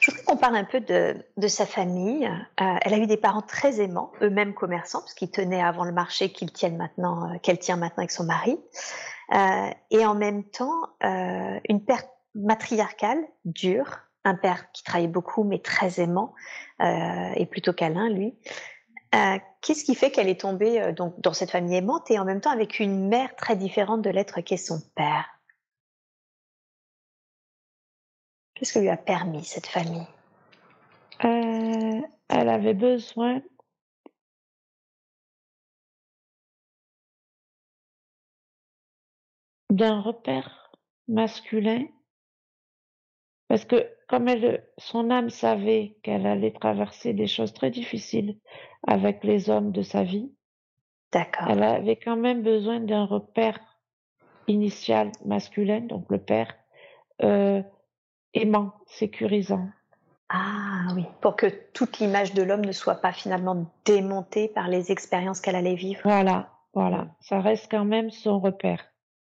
Je voudrais qu'on parle un peu de, de sa famille. Euh, elle a eu des parents très aimants, eux-mêmes commerçants, parce qu'ils tenaient avant le marché qu'ils tiennent maintenant, euh, qu'elle tient maintenant avec son mari. Euh, et en même temps, une perte matriarcale dure, un père qui travaillait beaucoup mais très aimant euh, et plutôt câlin lui. Euh, Qu'est-ce qui fait qu'elle est tombée euh, donc dans cette famille aimante et en même temps avec une mère très différente de l'être qu'est son père? Qu'est-ce que lui a permis cette famille? Elle avait besoin d'un repère masculin parce que comme elle, son âme savait qu'elle allait traverser des choses très difficiles avec les hommes de sa vie, D'accord. elle avait quand même besoin d'un repère initial masculin, donc le père, euh, aimant, sécurisant. Ah oui, pour que toute l'image de l'homme ne soit pas finalement démontée par les expériences qu'elle allait vivre. Voilà, voilà, ça reste quand même son repère.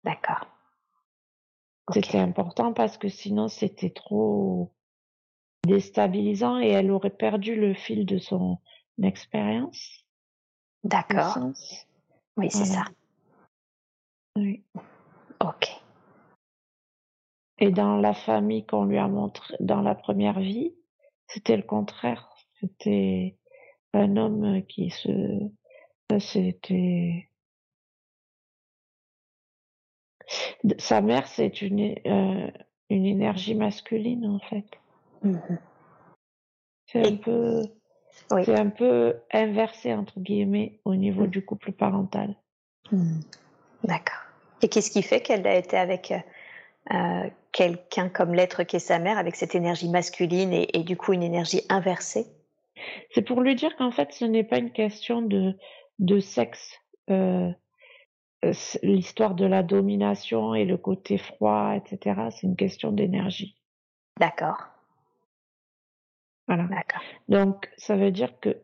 D'accord. C'était important parce que sinon c'était trop déstabilisant et elle aurait perdu le fil de son expérience. D'accord. Oui, c'est Voilà. ça. Oui. Ok. Et dans la famille qu'on lui a montré dans la première vie, c'était le contraire. C'était un homme qui se, ça, c'était, sa mère, c'est une, euh, une énergie masculine, en fait. Mhm. C'est un peu, Oui. c'est un peu inversé, entre guillemets, au niveau Mm. du couple parental. Hmm. D'accord. Et qu'est-ce qui fait qu'elle a été avec euh, euh, quelqu'un comme l'être qu'est sa mère, avec cette énergie masculine et, et du coup une énergie inversée? C'est pour lui dire qu'en fait, ce n'est pas une question de, de sexe. Euh, L'histoire de la domination et le côté froid, etc., c'est une question d'énergie. D'accord. Voilà. D'accord. Donc, ça veut dire que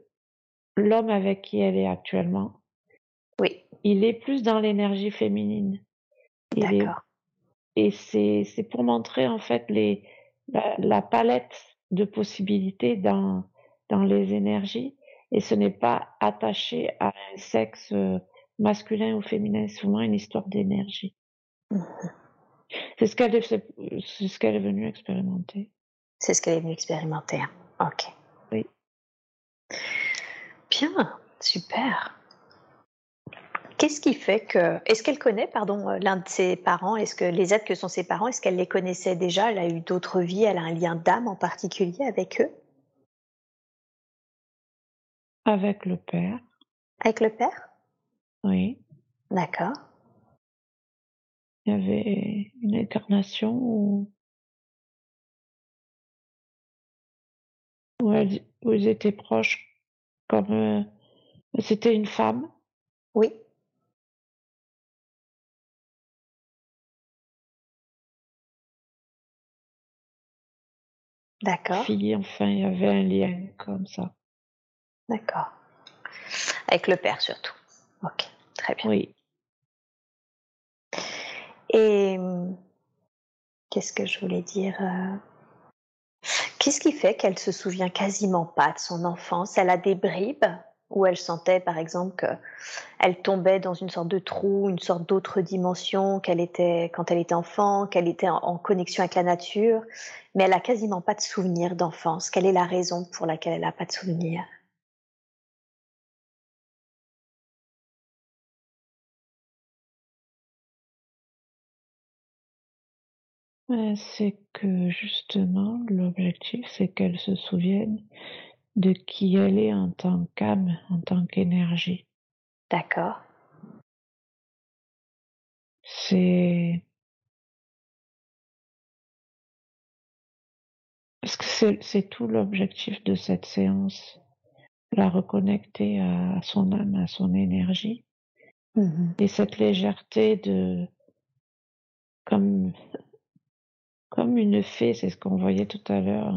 l'homme avec qui elle est actuellement, Oui. il est plus dans l'énergie féminine. Est- D'accord. et c'est c'est pour montrer en fait les la, la palette de possibilités dans dans les énergies et ce n'est pas attaché à un sexe euh, masculin ou féminin c'est vraiment une histoire d'énergie Mhm. c'est ce qu'elle est ce est venue expérimenter C'est ce qu'elle est venue expérimenter. hein. Ok. Oui. Bien. Super. Qu'est-ce qui fait que. Est-ce qu'elle connaît, pardon, euh, l'un de ses parents? Est-ce que les êtres que sont ses parents, est-ce qu'elle les connaissait déjà? Elle a eu d'autres vies Elle a un lien d'âme en particulier avec eux? Avec le père Avec le père? Oui D'accord. il y avait une incarnation où où, elle- où ils étaient proches comme euh, c'était une femme? Oui. D'accord. fille enfin il y avait un lien comme ça D'accord. Avec le père surtout. Ok. Très bien. oui Et qu'est-ce que je voulais dire euh, Qu'est-ce qui fait qu'elle se souvient quasiment pas de son enfance? Elle a des bribes où elle sentait par exemple qu'elle tombait dans une sorte de trou, une sorte d'autre dimension qu'elle était quand elle était enfant, qu'elle était en, connexion avec la nature, mais elle a quasiment pas de souvenir d'enfance. Quelle est la raison pour laquelle elle n'a pas de souvenir C'est que justement, l'objectif, c'est qu'elle se souvienne de qui elle est en tant qu'âme, en tant qu'énergie. D'accord. C'est parce que c'est tout l'objectif de cette séance, la reconnecter à son âme, à son énergie, mmh et cette légèreté de comme comme une fée, c'est ce qu'on voyait tout à l'heure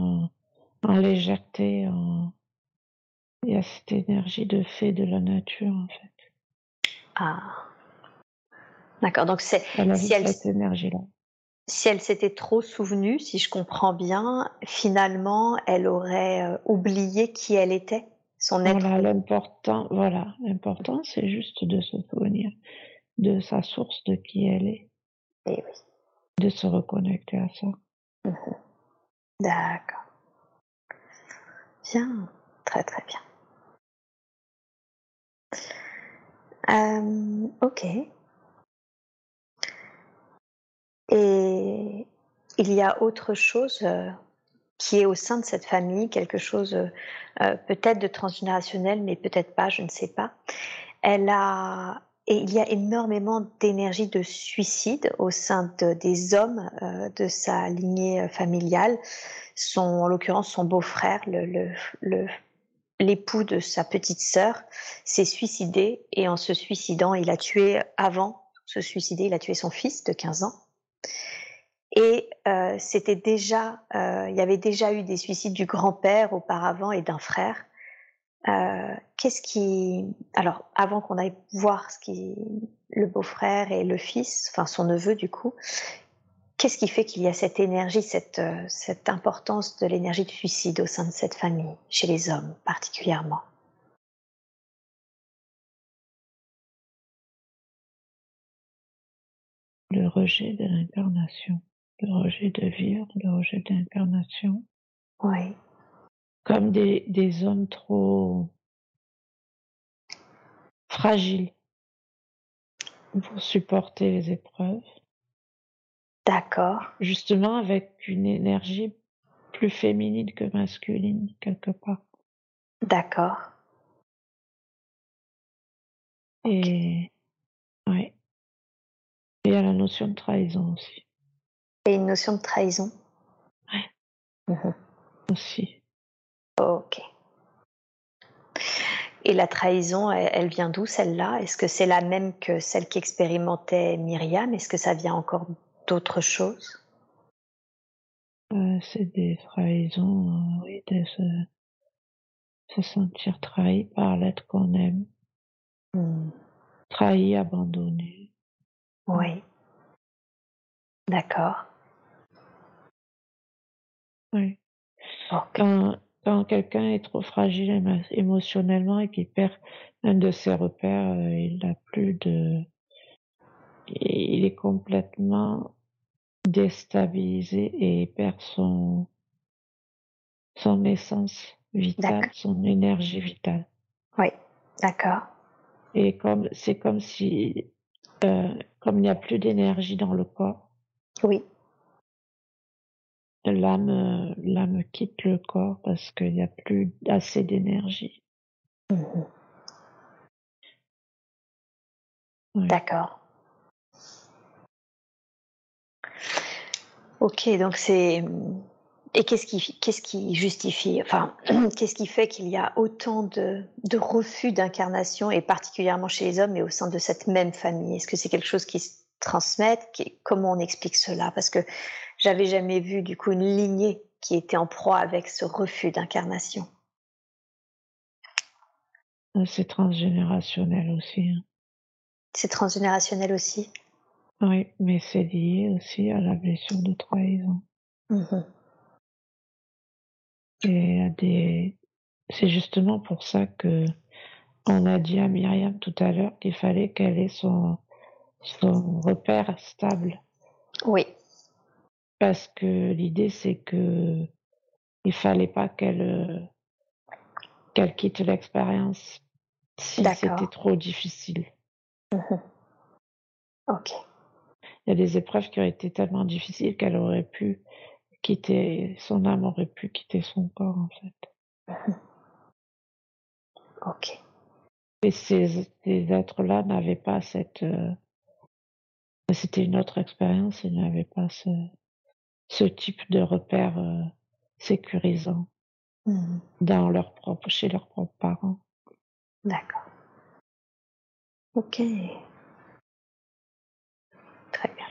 en légèreté, en il y a cette énergie de fée de la nature, en fait. Ah. D'accord, donc c'est si elle cette énergie-là. Si elle s'était trop souvenue, si je comprends bien, finalement, elle aurait euh, oublié qui elle était, son être. Voilà, l'important, voilà, l'important, c'est juste de se souvenir de sa source, de qui elle est. Et eh oui. De se reconnecter à ça. Mmh D'accord. Bien, très très bien. Euh, ok. Et il y a autre chose euh, qui est au sein de cette famille, quelque chose euh, peut-être de transgénérationnel, mais peut-être pas, je ne sais pas. Elle a et il y a énormément d'énergie de suicide au sein de, des hommes de sa lignée familiale. Son, en l'occurrence, son beau-frère, l'époux de sa petite sœur s'est suicidé et en se suicidant, il a tué, avant se suicider, il a tué son fils de 15 ans. Et euh, c'était déjà, euh, il y avait déjà eu des suicides du grand-père auparavant et d'un frère. Euh, qu'est-ce qui, alors avant qu'on aille voir ce qui, le beau-frère et le fils, enfin son neveu du coup, Qu'est-ce qui fait qu'il y a cette énergie, cette, euh, cette importance de l'énergie de suicide au sein de cette famille, chez les hommes particulièrement? Le rejet de l'incarnation, le rejet de vivre, le rejet de l'incarnation. Oui. Comme des, des hommes trop fragiles pour supporter les épreuves. D'accord. Justement avec une énergie plus féminine que masculine, quelque part. D'accord. Et ouais. Et il y a la notion de trahison aussi. Et une notion de trahison. Ouais. Mmh aussi. Ok. Et la trahison, elle, vient d'où celle-là? Est-ce que c'est la même que celle qu'expérimentait Myriam? Est-ce que ça vient encore d'autres choses? Euh, C'est des trahisons, euh, oui, de se, sentir trahi par l'être qu'on aime. Hmm. Trahi, abandonné. Oui. D'accord. Oui. Quand, quand quelqu'un est trop fragile émotionnellement et qu'il perd un de ses repères, euh, il n'a plus de. Il est complètement déstabilisé et perd son, son essence vitale, son énergie vitale. Oui, d'accord. Et comme c'est comme si, euh, comme il n'y a plus d'énergie dans le corps. Oui. L'âme, l'âme quitte le corps parce qu'il n'y a plus assez d'énergie. Mmh d'accord. Ok, donc c'est. Et qu'est-ce qui, qu'est-ce qui justifie, enfin, qu'est-ce qui fait qu'il y a autant de, de refus d'incarnation, et particulièrement chez les hommes, mais au sein de cette même famille? Est-ce que c'est quelque chose qui se transmet Comment on explique cela? Parce que j'avais jamais vu, du coup, une lignée qui était en proie avec ce refus d'incarnation. Euh, c'est transgénérationnel aussi. Hein. C'est transgénérationnel aussi? Oui, mais c'est lié aussi à la blessure de trahison. Mmh Et à des... C'est justement pour ça que On a dit à Myriam tout à l'heure qu'il fallait qu'elle ait son, son repère stable. Oui. Parce que l'idée, c'est que il fallait pas qu'elle euh, qu'elle quitte l'expérience si c'était trop difficile. Mhm. Ok. Il y a des épreuves qui auraient été tellement difficiles qu'elle aurait pu quitter, son âme aurait pu quitter son corps, en fait. Mhm. Ok. Et ces, êtres-là n'avaient pas cette. Euh, c'était une autre expérience, ils n'avaient pas ce, ce type de repère euh, sécurisant mhm. dans leur propre, chez leurs propres parents. D'accord. Ok. Très bien.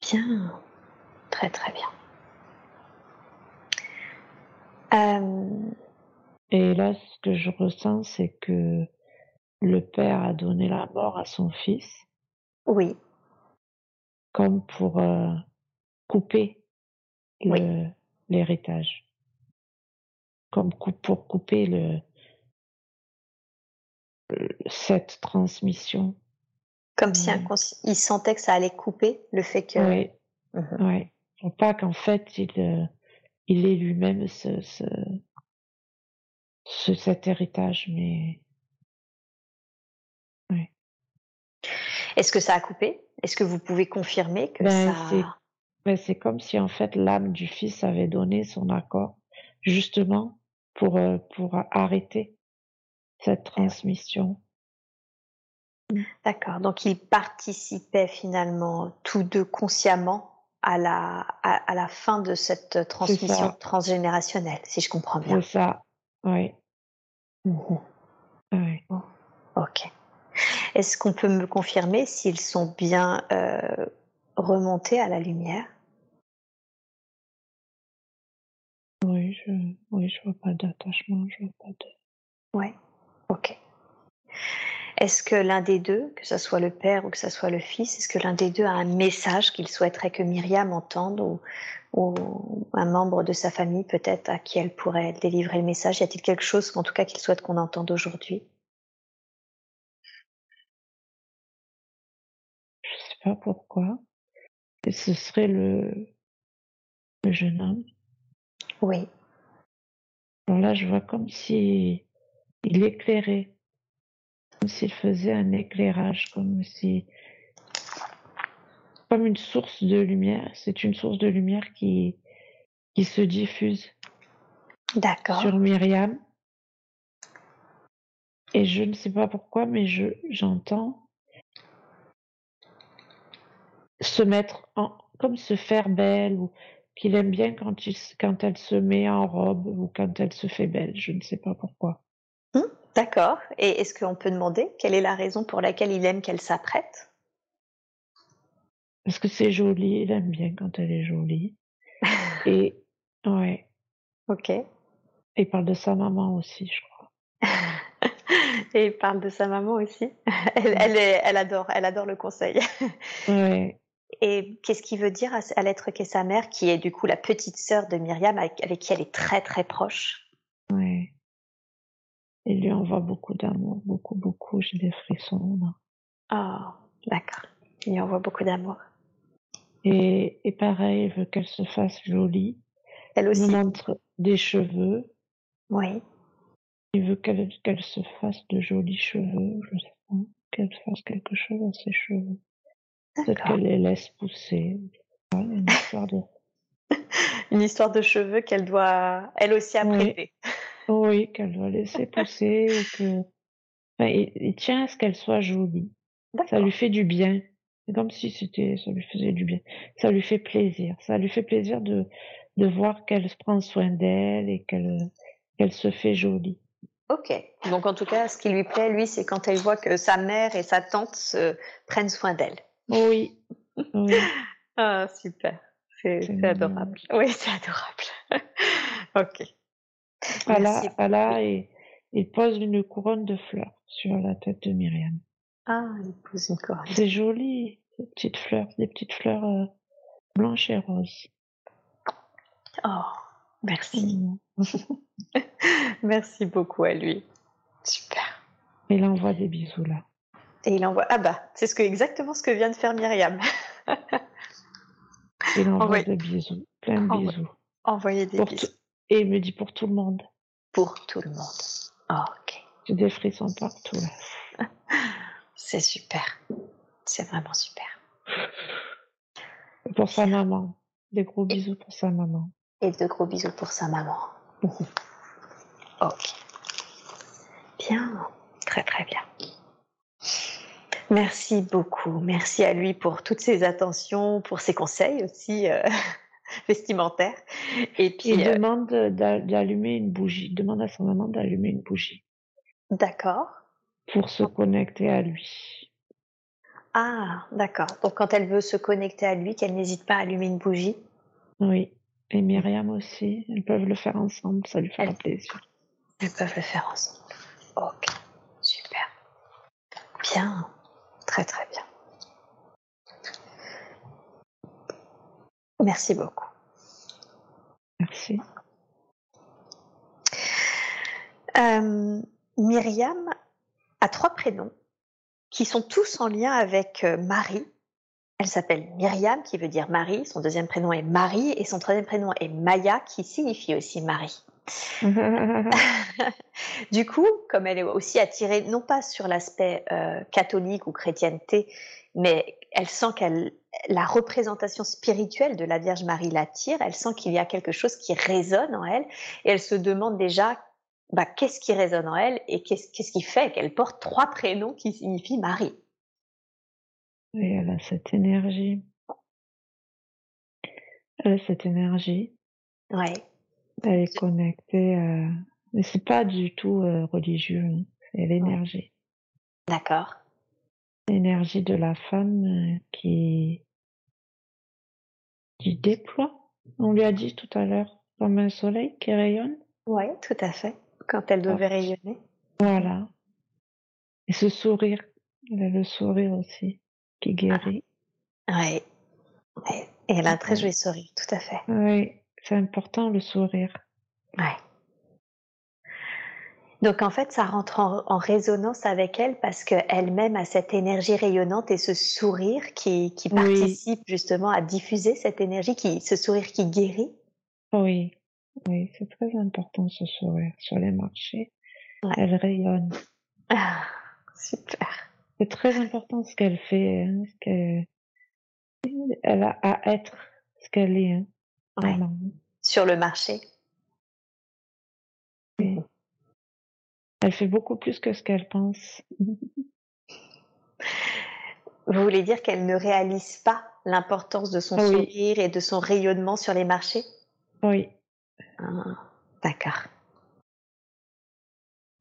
Bien. Très très bien. Euh, Et là, ce que je ressens, c'est que le père a donné la mort à son fils. Oui. Comme pour euh, couper l'héritage. Comme pour couper le, cette transmission. Comme si il sentait que ça allait couper le fait que. Oui. Mmh Faut pas qu'en fait il, euh, il ait lui-même ce, ce, ce, cet héritage, mais. Est-ce que ça a coupé? Est-ce que vous pouvez confirmer que ben, ça. Ben, c'est comme si en fait l'âme du fils avait donné son accord justement pour, euh, pour arrêter cette transmission. D'accord. Donc ils participaient finalement tous deux consciemment à la, à, la fin de cette transmission transgénérationnelle, si je comprends bien. C'est ça, oui. Mmh oui. Ok. Est-ce qu'on peut me confirmer s'ils sont bien euh, remontés à la lumière? Oui, je oui, je vois pas d'attachement, je vois pas de. Oui. Ok. Est-ce que l'un des deux, que ce soit le père ou que ce soit le fils, est-ce que l'un des deux a un message qu'il souhaiterait que Myriam entende ou, un membre de sa famille peut-être à qui elle pourrait délivrer le message? Y a-t-il quelque chose, en tout cas, qu'il souhaite qu'on entende aujourd'hui? Pas pourquoi. ce serait le, le jeune homme. Oui. Alors là, je vois comme si il éclairait comme s'il faisait un éclairage, comme si comme une source de lumière. C'est une source de lumière qui qui se diffuse D'accord. sur Myriam. Et je ne sais pas pourquoi, mais je j'entends se mettre en comme se faire belle ou qu'il aime bien quand, il, quand elle se met en robe ou quand elle se fait belle. Je ne sais pas pourquoi. Mmh, d'accord. Et est-ce qu'on peut demander quelle est la raison pour laquelle il aime qu'elle s'apprête? Parce que c'est joli, il aime bien quand elle est jolie. Et ouais. Ok. Et il parle de sa maman aussi, je crois. Et il parle de sa maman aussi? Elle, elle, est, elle adore, elle adore le conseil. Ouais. Et qu'est-ce qu'il veut dire à, l'être qu'est sa mère, qui est du coup la petite sœur de Myriam, avec, qui elle est très très proche? Oui. Il lui envoie beaucoup d'amour, beaucoup, beaucoup. J'ai des frissons. Ah, d'accord. Il lui envoie beaucoup d'amour. Et, et pareil, il veut qu'elle se fasse jolie. Elle aussi. Il montre des cheveux. Oui. Il veut qu'elle qu'elle se fasse de jolis cheveux, je sais pas. Qu'elle fasse quelque chose à ses cheveux. Peut-être qu'elle les laisse pousser. Une histoire de... une histoire de cheveux qu'elle doit, elle aussi, apprêter. Oui, qu'elle doit laisser pousser. ou que... Enfin, il, tient à ce qu'elle soit jolie. Ça lui fait du bien. C'est comme si c'était, ça lui faisait du bien. Ça lui fait plaisir. Ça lui fait plaisir de, de voir qu'elle se prend soin d'elle et qu'elle, qu'elle se fait jolie. Ok. Donc en tout cas, ce qui lui plaît, lui, c'est quand elle voit que sa mère et sa tante se prennent soin d'elle. Oui. ah, super. C'est adorable. Oui, c'est adorable. ok. Voilà, et il pose une couronne de fleurs sur la tête de Myriam. Ah, il pose une couronne. C'est joli, ces petites fleurs, des petites fleurs euh, blanches et roses. Oh, Merci. Merci beaucoup à lui. Super. Il envoie des bisous là. Et il envoie. Ah bah, c'est ce que, exactement ce que vient de faire Myriam. il envoie des bisous. Plein de bisous. Envoyer des bisous. Et il me dit pour tout le monde. Pour tout le monde. ok. J'ai des frissons partout là. c'est super. C'est vraiment super. Et pour sa maman. Des gros bisous pour sa maman. Et de gros bisous pour sa maman. ok. Bien. Très très bien. Merci beaucoup. Merci à lui pour toutes ses attentions, pour ses conseils aussi euh, vestimentaires. Et puis, il euh, demande d'allumer une bougie. Il demande à sa maman d'allumer une bougie. D'accord. Pour se connecter à lui. Ah, d'accord. Donc quand elle veut se connecter à lui, qu'elle n'hésite pas à allumer une bougie? Oui. Et Myriam aussi. Elles peuvent le faire ensemble. Ça lui fera plaisir. Elles peuvent le faire ensemble. Ok. Super. Bien. Très très bien. Merci beaucoup. Merci. Euh, Myriam a trois prénoms qui sont tous en lien avec euh, Marie. Elle s'appelle Myriam, qui veut dire Marie. Son deuxième prénom est Marie et son troisième prénom est Maya, qui signifie aussi Marie. du coup, comme elle est aussi attirée non pas sur l'aspect euh, catholique ou chrétienté, mais elle sent qu'elle la représentation spirituelle de la Vierge Marie l'attire, elle sent qu'il y a quelque chose qui résonne en elle et elle se demande déjà bah, qu'est-ce qui résonne en elle et qu'est-ce, qui fait qu'elle porte trois prénoms qui signifient Marie. Et elle a cette énergie. Elle a cette énergie. Ouais. Elle est connectée. Euh... Mais c'est pas du tout euh, religieux. Hein. C'est l'énergie. D'accord. L'énergie de la femme euh, qui qui déploie. On lui a dit tout à l'heure, comme un soleil qui rayonne. Oui, tout à fait quand elle devait rayonner. Voilà. Et ce sourire, elle a le sourire aussi, qui guérit. Oui. Et elle a un très joli sourire, tout à fait. Oui, c'est important le sourire. Oui. Donc en fait, ça rentre en, résonance avec elle parce qu'elle-même a cette énergie rayonnante et ce sourire qui, qui participe justement à diffuser cette énergie, qui, ce sourire qui guérit. Oui. Oui, c'est très important ce sourire sur les marchés. Elle rayonne. Ah, super. C'est très important ce qu'elle fait, hein, ce qu'elle elle a à être ce qu'elle est. Hein, Sur le marché. Elle fait beaucoup plus que ce qu'elle pense. Vous voulez dire qu'elle ne réalise pas l'importance de son sourire et de son rayonnement sur les marchés? Oui, ah, d'accord.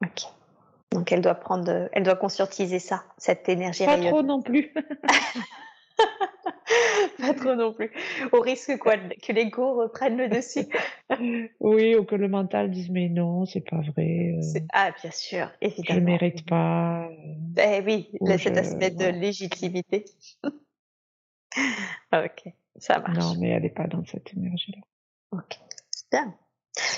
Ok. Donc elle doit prendre, elle doit conscientiser ça, cette énergie. Pas trop non plus. pas trop non plus. Au risque quoi que l'ego reprenne le dessus. oui, ou que le mental dise mais non, c'est pas vrai. Euh. ah bien sûr, évidemment. Je mérite pas. Eh oui, cet aspect de légitimité. ok, ça marche. Non, mais elle n'est pas dans cette énergie-là. Ok, bien.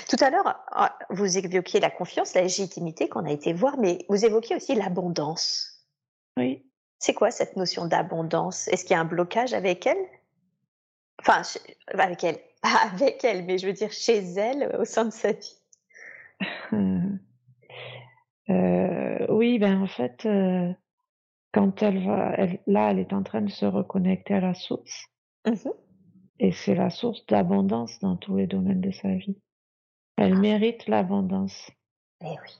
Tout à l'heure, ah, vous évoquiez la confiance, la légitimité qu'on a été voir, mais vous évoquiez aussi l'abondance. Oui. C'est quoi cette notion d'abondance? Est-ce qu'il y a un blocage avec elle? Enfin, avec elle, pas avec elle, mais je veux dire chez elle, au sein de sa vie. Euh, oui, ben en fait, euh, quand elle va, là, elle est en train de se reconnecter à la source. Mmh Et c'est la source d'abondance dans tous les domaines de sa vie. Elle mérite l'abondance. Eh oui.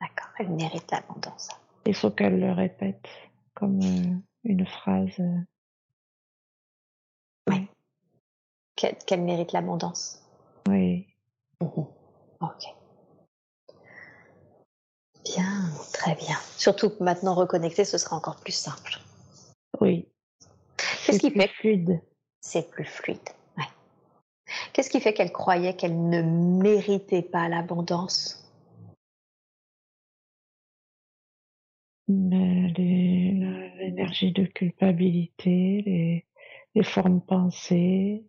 D'accord, elle mérite l'abondance. Il faut qu'elle le répète comme euh, une phrase. Euh. Oui. Qu'elle mérite l'abondance. Oui. Mmh ok. Bien, très bien. Surtout que maintenant reconnecter, ce sera encore plus simple. Oui. Qu'est-ce qui fait fluide C'est plus fluide. Qu'est-ce qui fait qu'elle croyait qu'elle ne méritait pas l'abondance? L'énergie de culpabilité, les, formes pensées.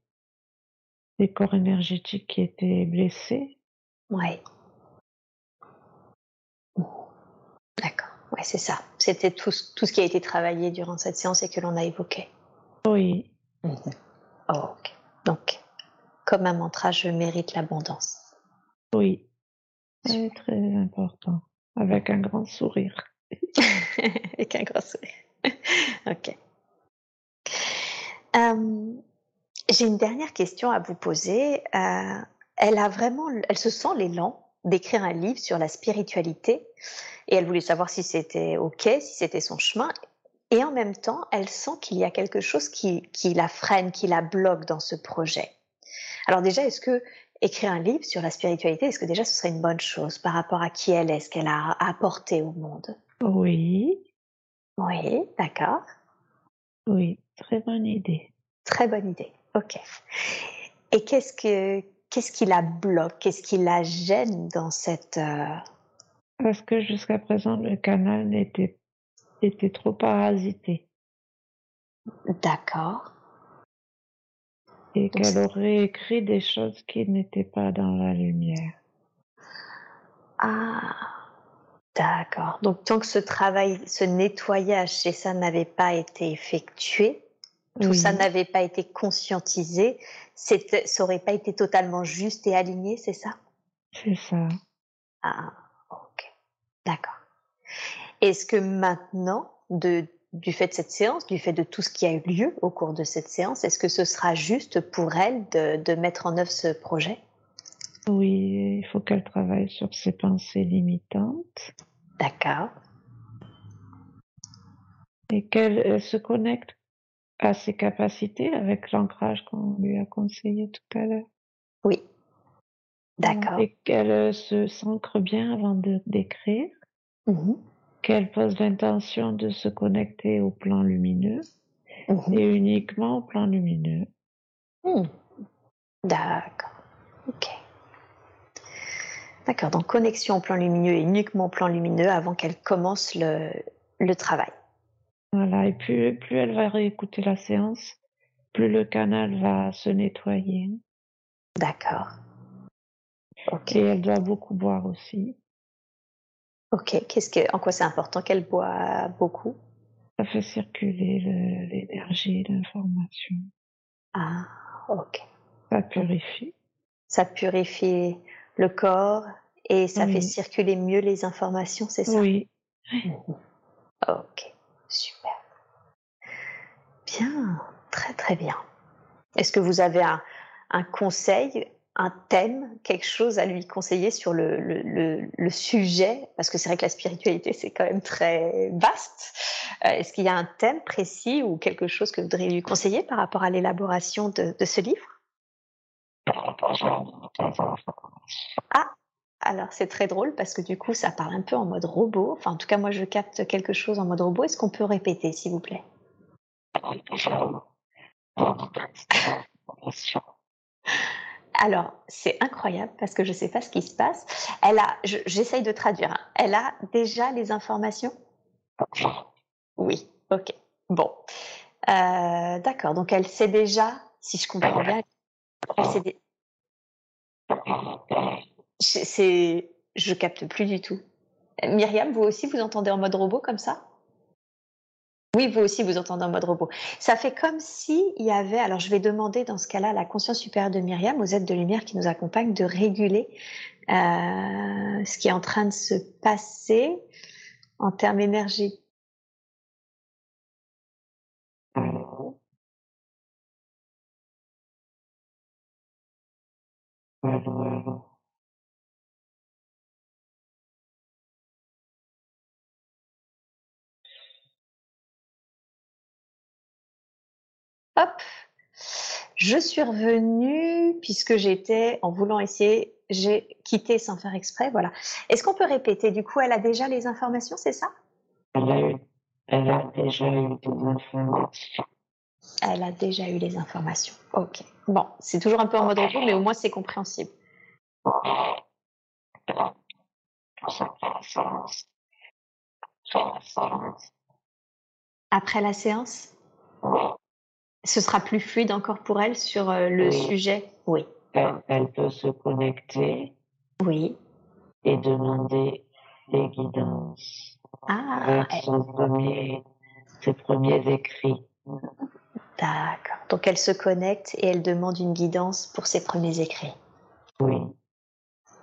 des corps énergétiques qui étaient blessés. Ouais. D'accord. Ouais, c'est ça. C'était tout, ce- tout ce qui a été travaillé durant cette séance et que l'on a évoqué. Oui, Oh, ok. Donc, comme un mantra, je mérite l'abondance. oui. C'est très important. Avec un grand sourire. Avec un gros sourire. ok. Euh, J'ai une dernière question à vous poser. Euh, elle a vraiment, elle se sent l'élan d'écrire un livre sur la spiritualité et elle voulait savoir si c'était ok, si c'était son chemin. Et en même temps, elle sent qu'il y a quelque chose qui, qui la freine, qui la bloque dans ce projet. Alors déjà, est-ce que écrire un livre sur la spiritualité, est-ce que déjà ce serait une bonne chose par rapport à qui elle est, ce qu'elle a apporté au monde? Oui, Oui, d'accord. oui. Très bonne idée. Très bonne idée. Ok. Et qu'est-ce que qu'est-ce qui la bloque? Qu'est-ce qui la gêne dans cette euh, Parce que jusqu'à présent, le canal était, était trop parasité. D'accord. Et qu'elle aurait écrit des choses qui n'étaient pas dans la lumière. Ah, d'accord. Donc tant que ce travail, ce nettoyage chez ça n'avait pas été effectué, tout ça n'avait pas été conscientisé, ça aurait pas été totalement juste et aligné, c'est ça? C'est ça. Ah, ok. D'accord. Est-ce que maintenant, de, du fait de cette séance, du fait de tout ce qui a eu lieu au cours de cette séance, est-ce que ce sera juste pour elle de, de mettre en œuvre ce projet? Oui, il faut qu'elle travaille sur ses pensées limitantes D'accord. et qu'elle se connecte à ses capacités avec l'ancrage qu'on lui a conseillé tout à l'heure. Oui. D'accord. Et qu'elle euh, se s'ancre bien avant de d'écrire, Mhm. qu'elle pose l'intention de se connecter au plan lumineux Mhm. et uniquement au plan lumineux. Hmm. D'accord. Ok. D'accord. Donc connexion au plan lumineux et uniquement au plan lumineux avant qu'elle commence le, le travail. Voilà, et plus, plus elle va réécouter la séance, plus le canal va se nettoyer. D'accord. Ok. Et elle doit beaucoup boire aussi. Ok. Qu'est-ce que, en quoi c'est important qu'elle boit beaucoup? Ça fait circuler le- l'énergie, l'information. Ah. Ok. Ça purifie. Ça purifie le corps et ça fait circuler mieux les informations, c'est ça? Oui, Ok, super. Bien, très très bien. Est-ce que vous avez un, un conseil, un thème, quelque chose à lui conseiller sur le, le, le, le sujet? Parce que c'est vrai que la spiritualité, c'est quand même très vaste. Euh, Est-ce qu'il y a un thème précis ou quelque chose que vous voudriez lui conseiller par rapport à l'élaboration de, de ce livre? Ah, alors c'est très drôle parce que du coup, ça parle un peu en mode robot. Enfin, en tout cas, moi, je capte quelque chose en mode robot. Est-ce qu'on peut répéter, s'il vous plaît? Alors, c'est incroyable parce que je ne sais pas ce qui se passe. Elle a, je- j'essaye de traduire. hein. Elle a déjà les informations? Oui, ok. Bon, Euh, d'accord. Donc, elle sait déjà, si je comprends bien, elle sait. C'est, je capte plus du tout. Myriam, vous aussi, vous entendez en mode robot comme ça? Oui, vous aussi, vous entendez en mode robot. Ça fait comme si il y avait. Alors, je vais demander dans ce cas-là à la conscience supérieure de Myriam, aux aides de lumière qui nous accompagnent, de réguler euh, ce qui est en train de se passer en termes énergétiques. Hop, je suis revenue puisque j'étais en voulant essayer, j'ai quitté sans faire exprès. Voilà. Est-ce qu'on peut répéter Du coup, elle a déjà les informations, c'est ça? Elle a, déjà eu des informations. Elle a déjà eu les informations. Ok. Bon, c'est toujours un peu en mode robot, mais au moins c'est compréhensible. Après la séance Ce sera plus fluide encore pour elle sur euh, le sujet? Oui. Elle, peut se connecter. Oui. Et demander des guidances. Ah. Avec son premier, ses premiers écrits. D'accord. Donc elle se connecte et elle demande une guidance pour ses premiers écrits. Oui.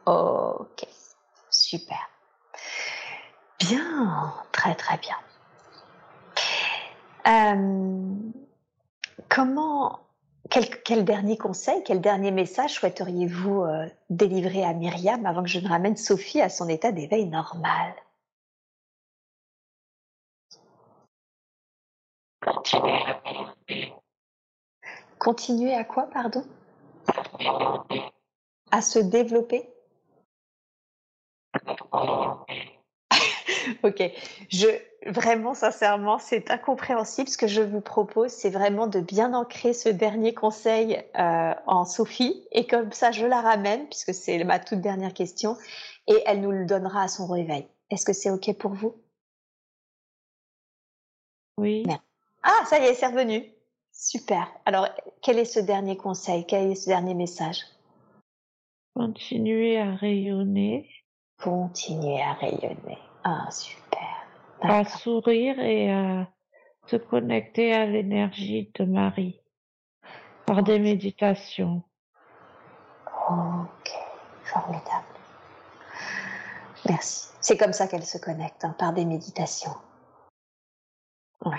Ok. Super. Bien. Très très bien. Euh, comment, quel, dernier conseil, quel dernier message souhaiteriez-vous euh, délivrer à Myriam avant que je ne ramène Sophie à son état d'éveil normal? Continuer à quoi, pardon? À se développer? Ok, je vraiment sincèrement, c'est incompréhensible. Ce que je vous propose, c'est vraiment de bien ancrer ce dernier conseil euh, en Sophie, et comme ça, je la ramène puisque c'est ma toute dernière question, et elle nous le donnera à son réveil. Est-ce que c'est ok pour vous? Oui. Ah, ça y est, c'est revenu. Super. Alors, quel est ce dernier conseil? Quel est ce dernier message? Continuer à rayonner. Continuer à rayonner. Ah, super. À sourire et à se connecter à l'énergie de Marie par des méditations. Ok, formidable. Merci. C'est comme ça qu'elle se connecte, hein, par des méditations. Oui.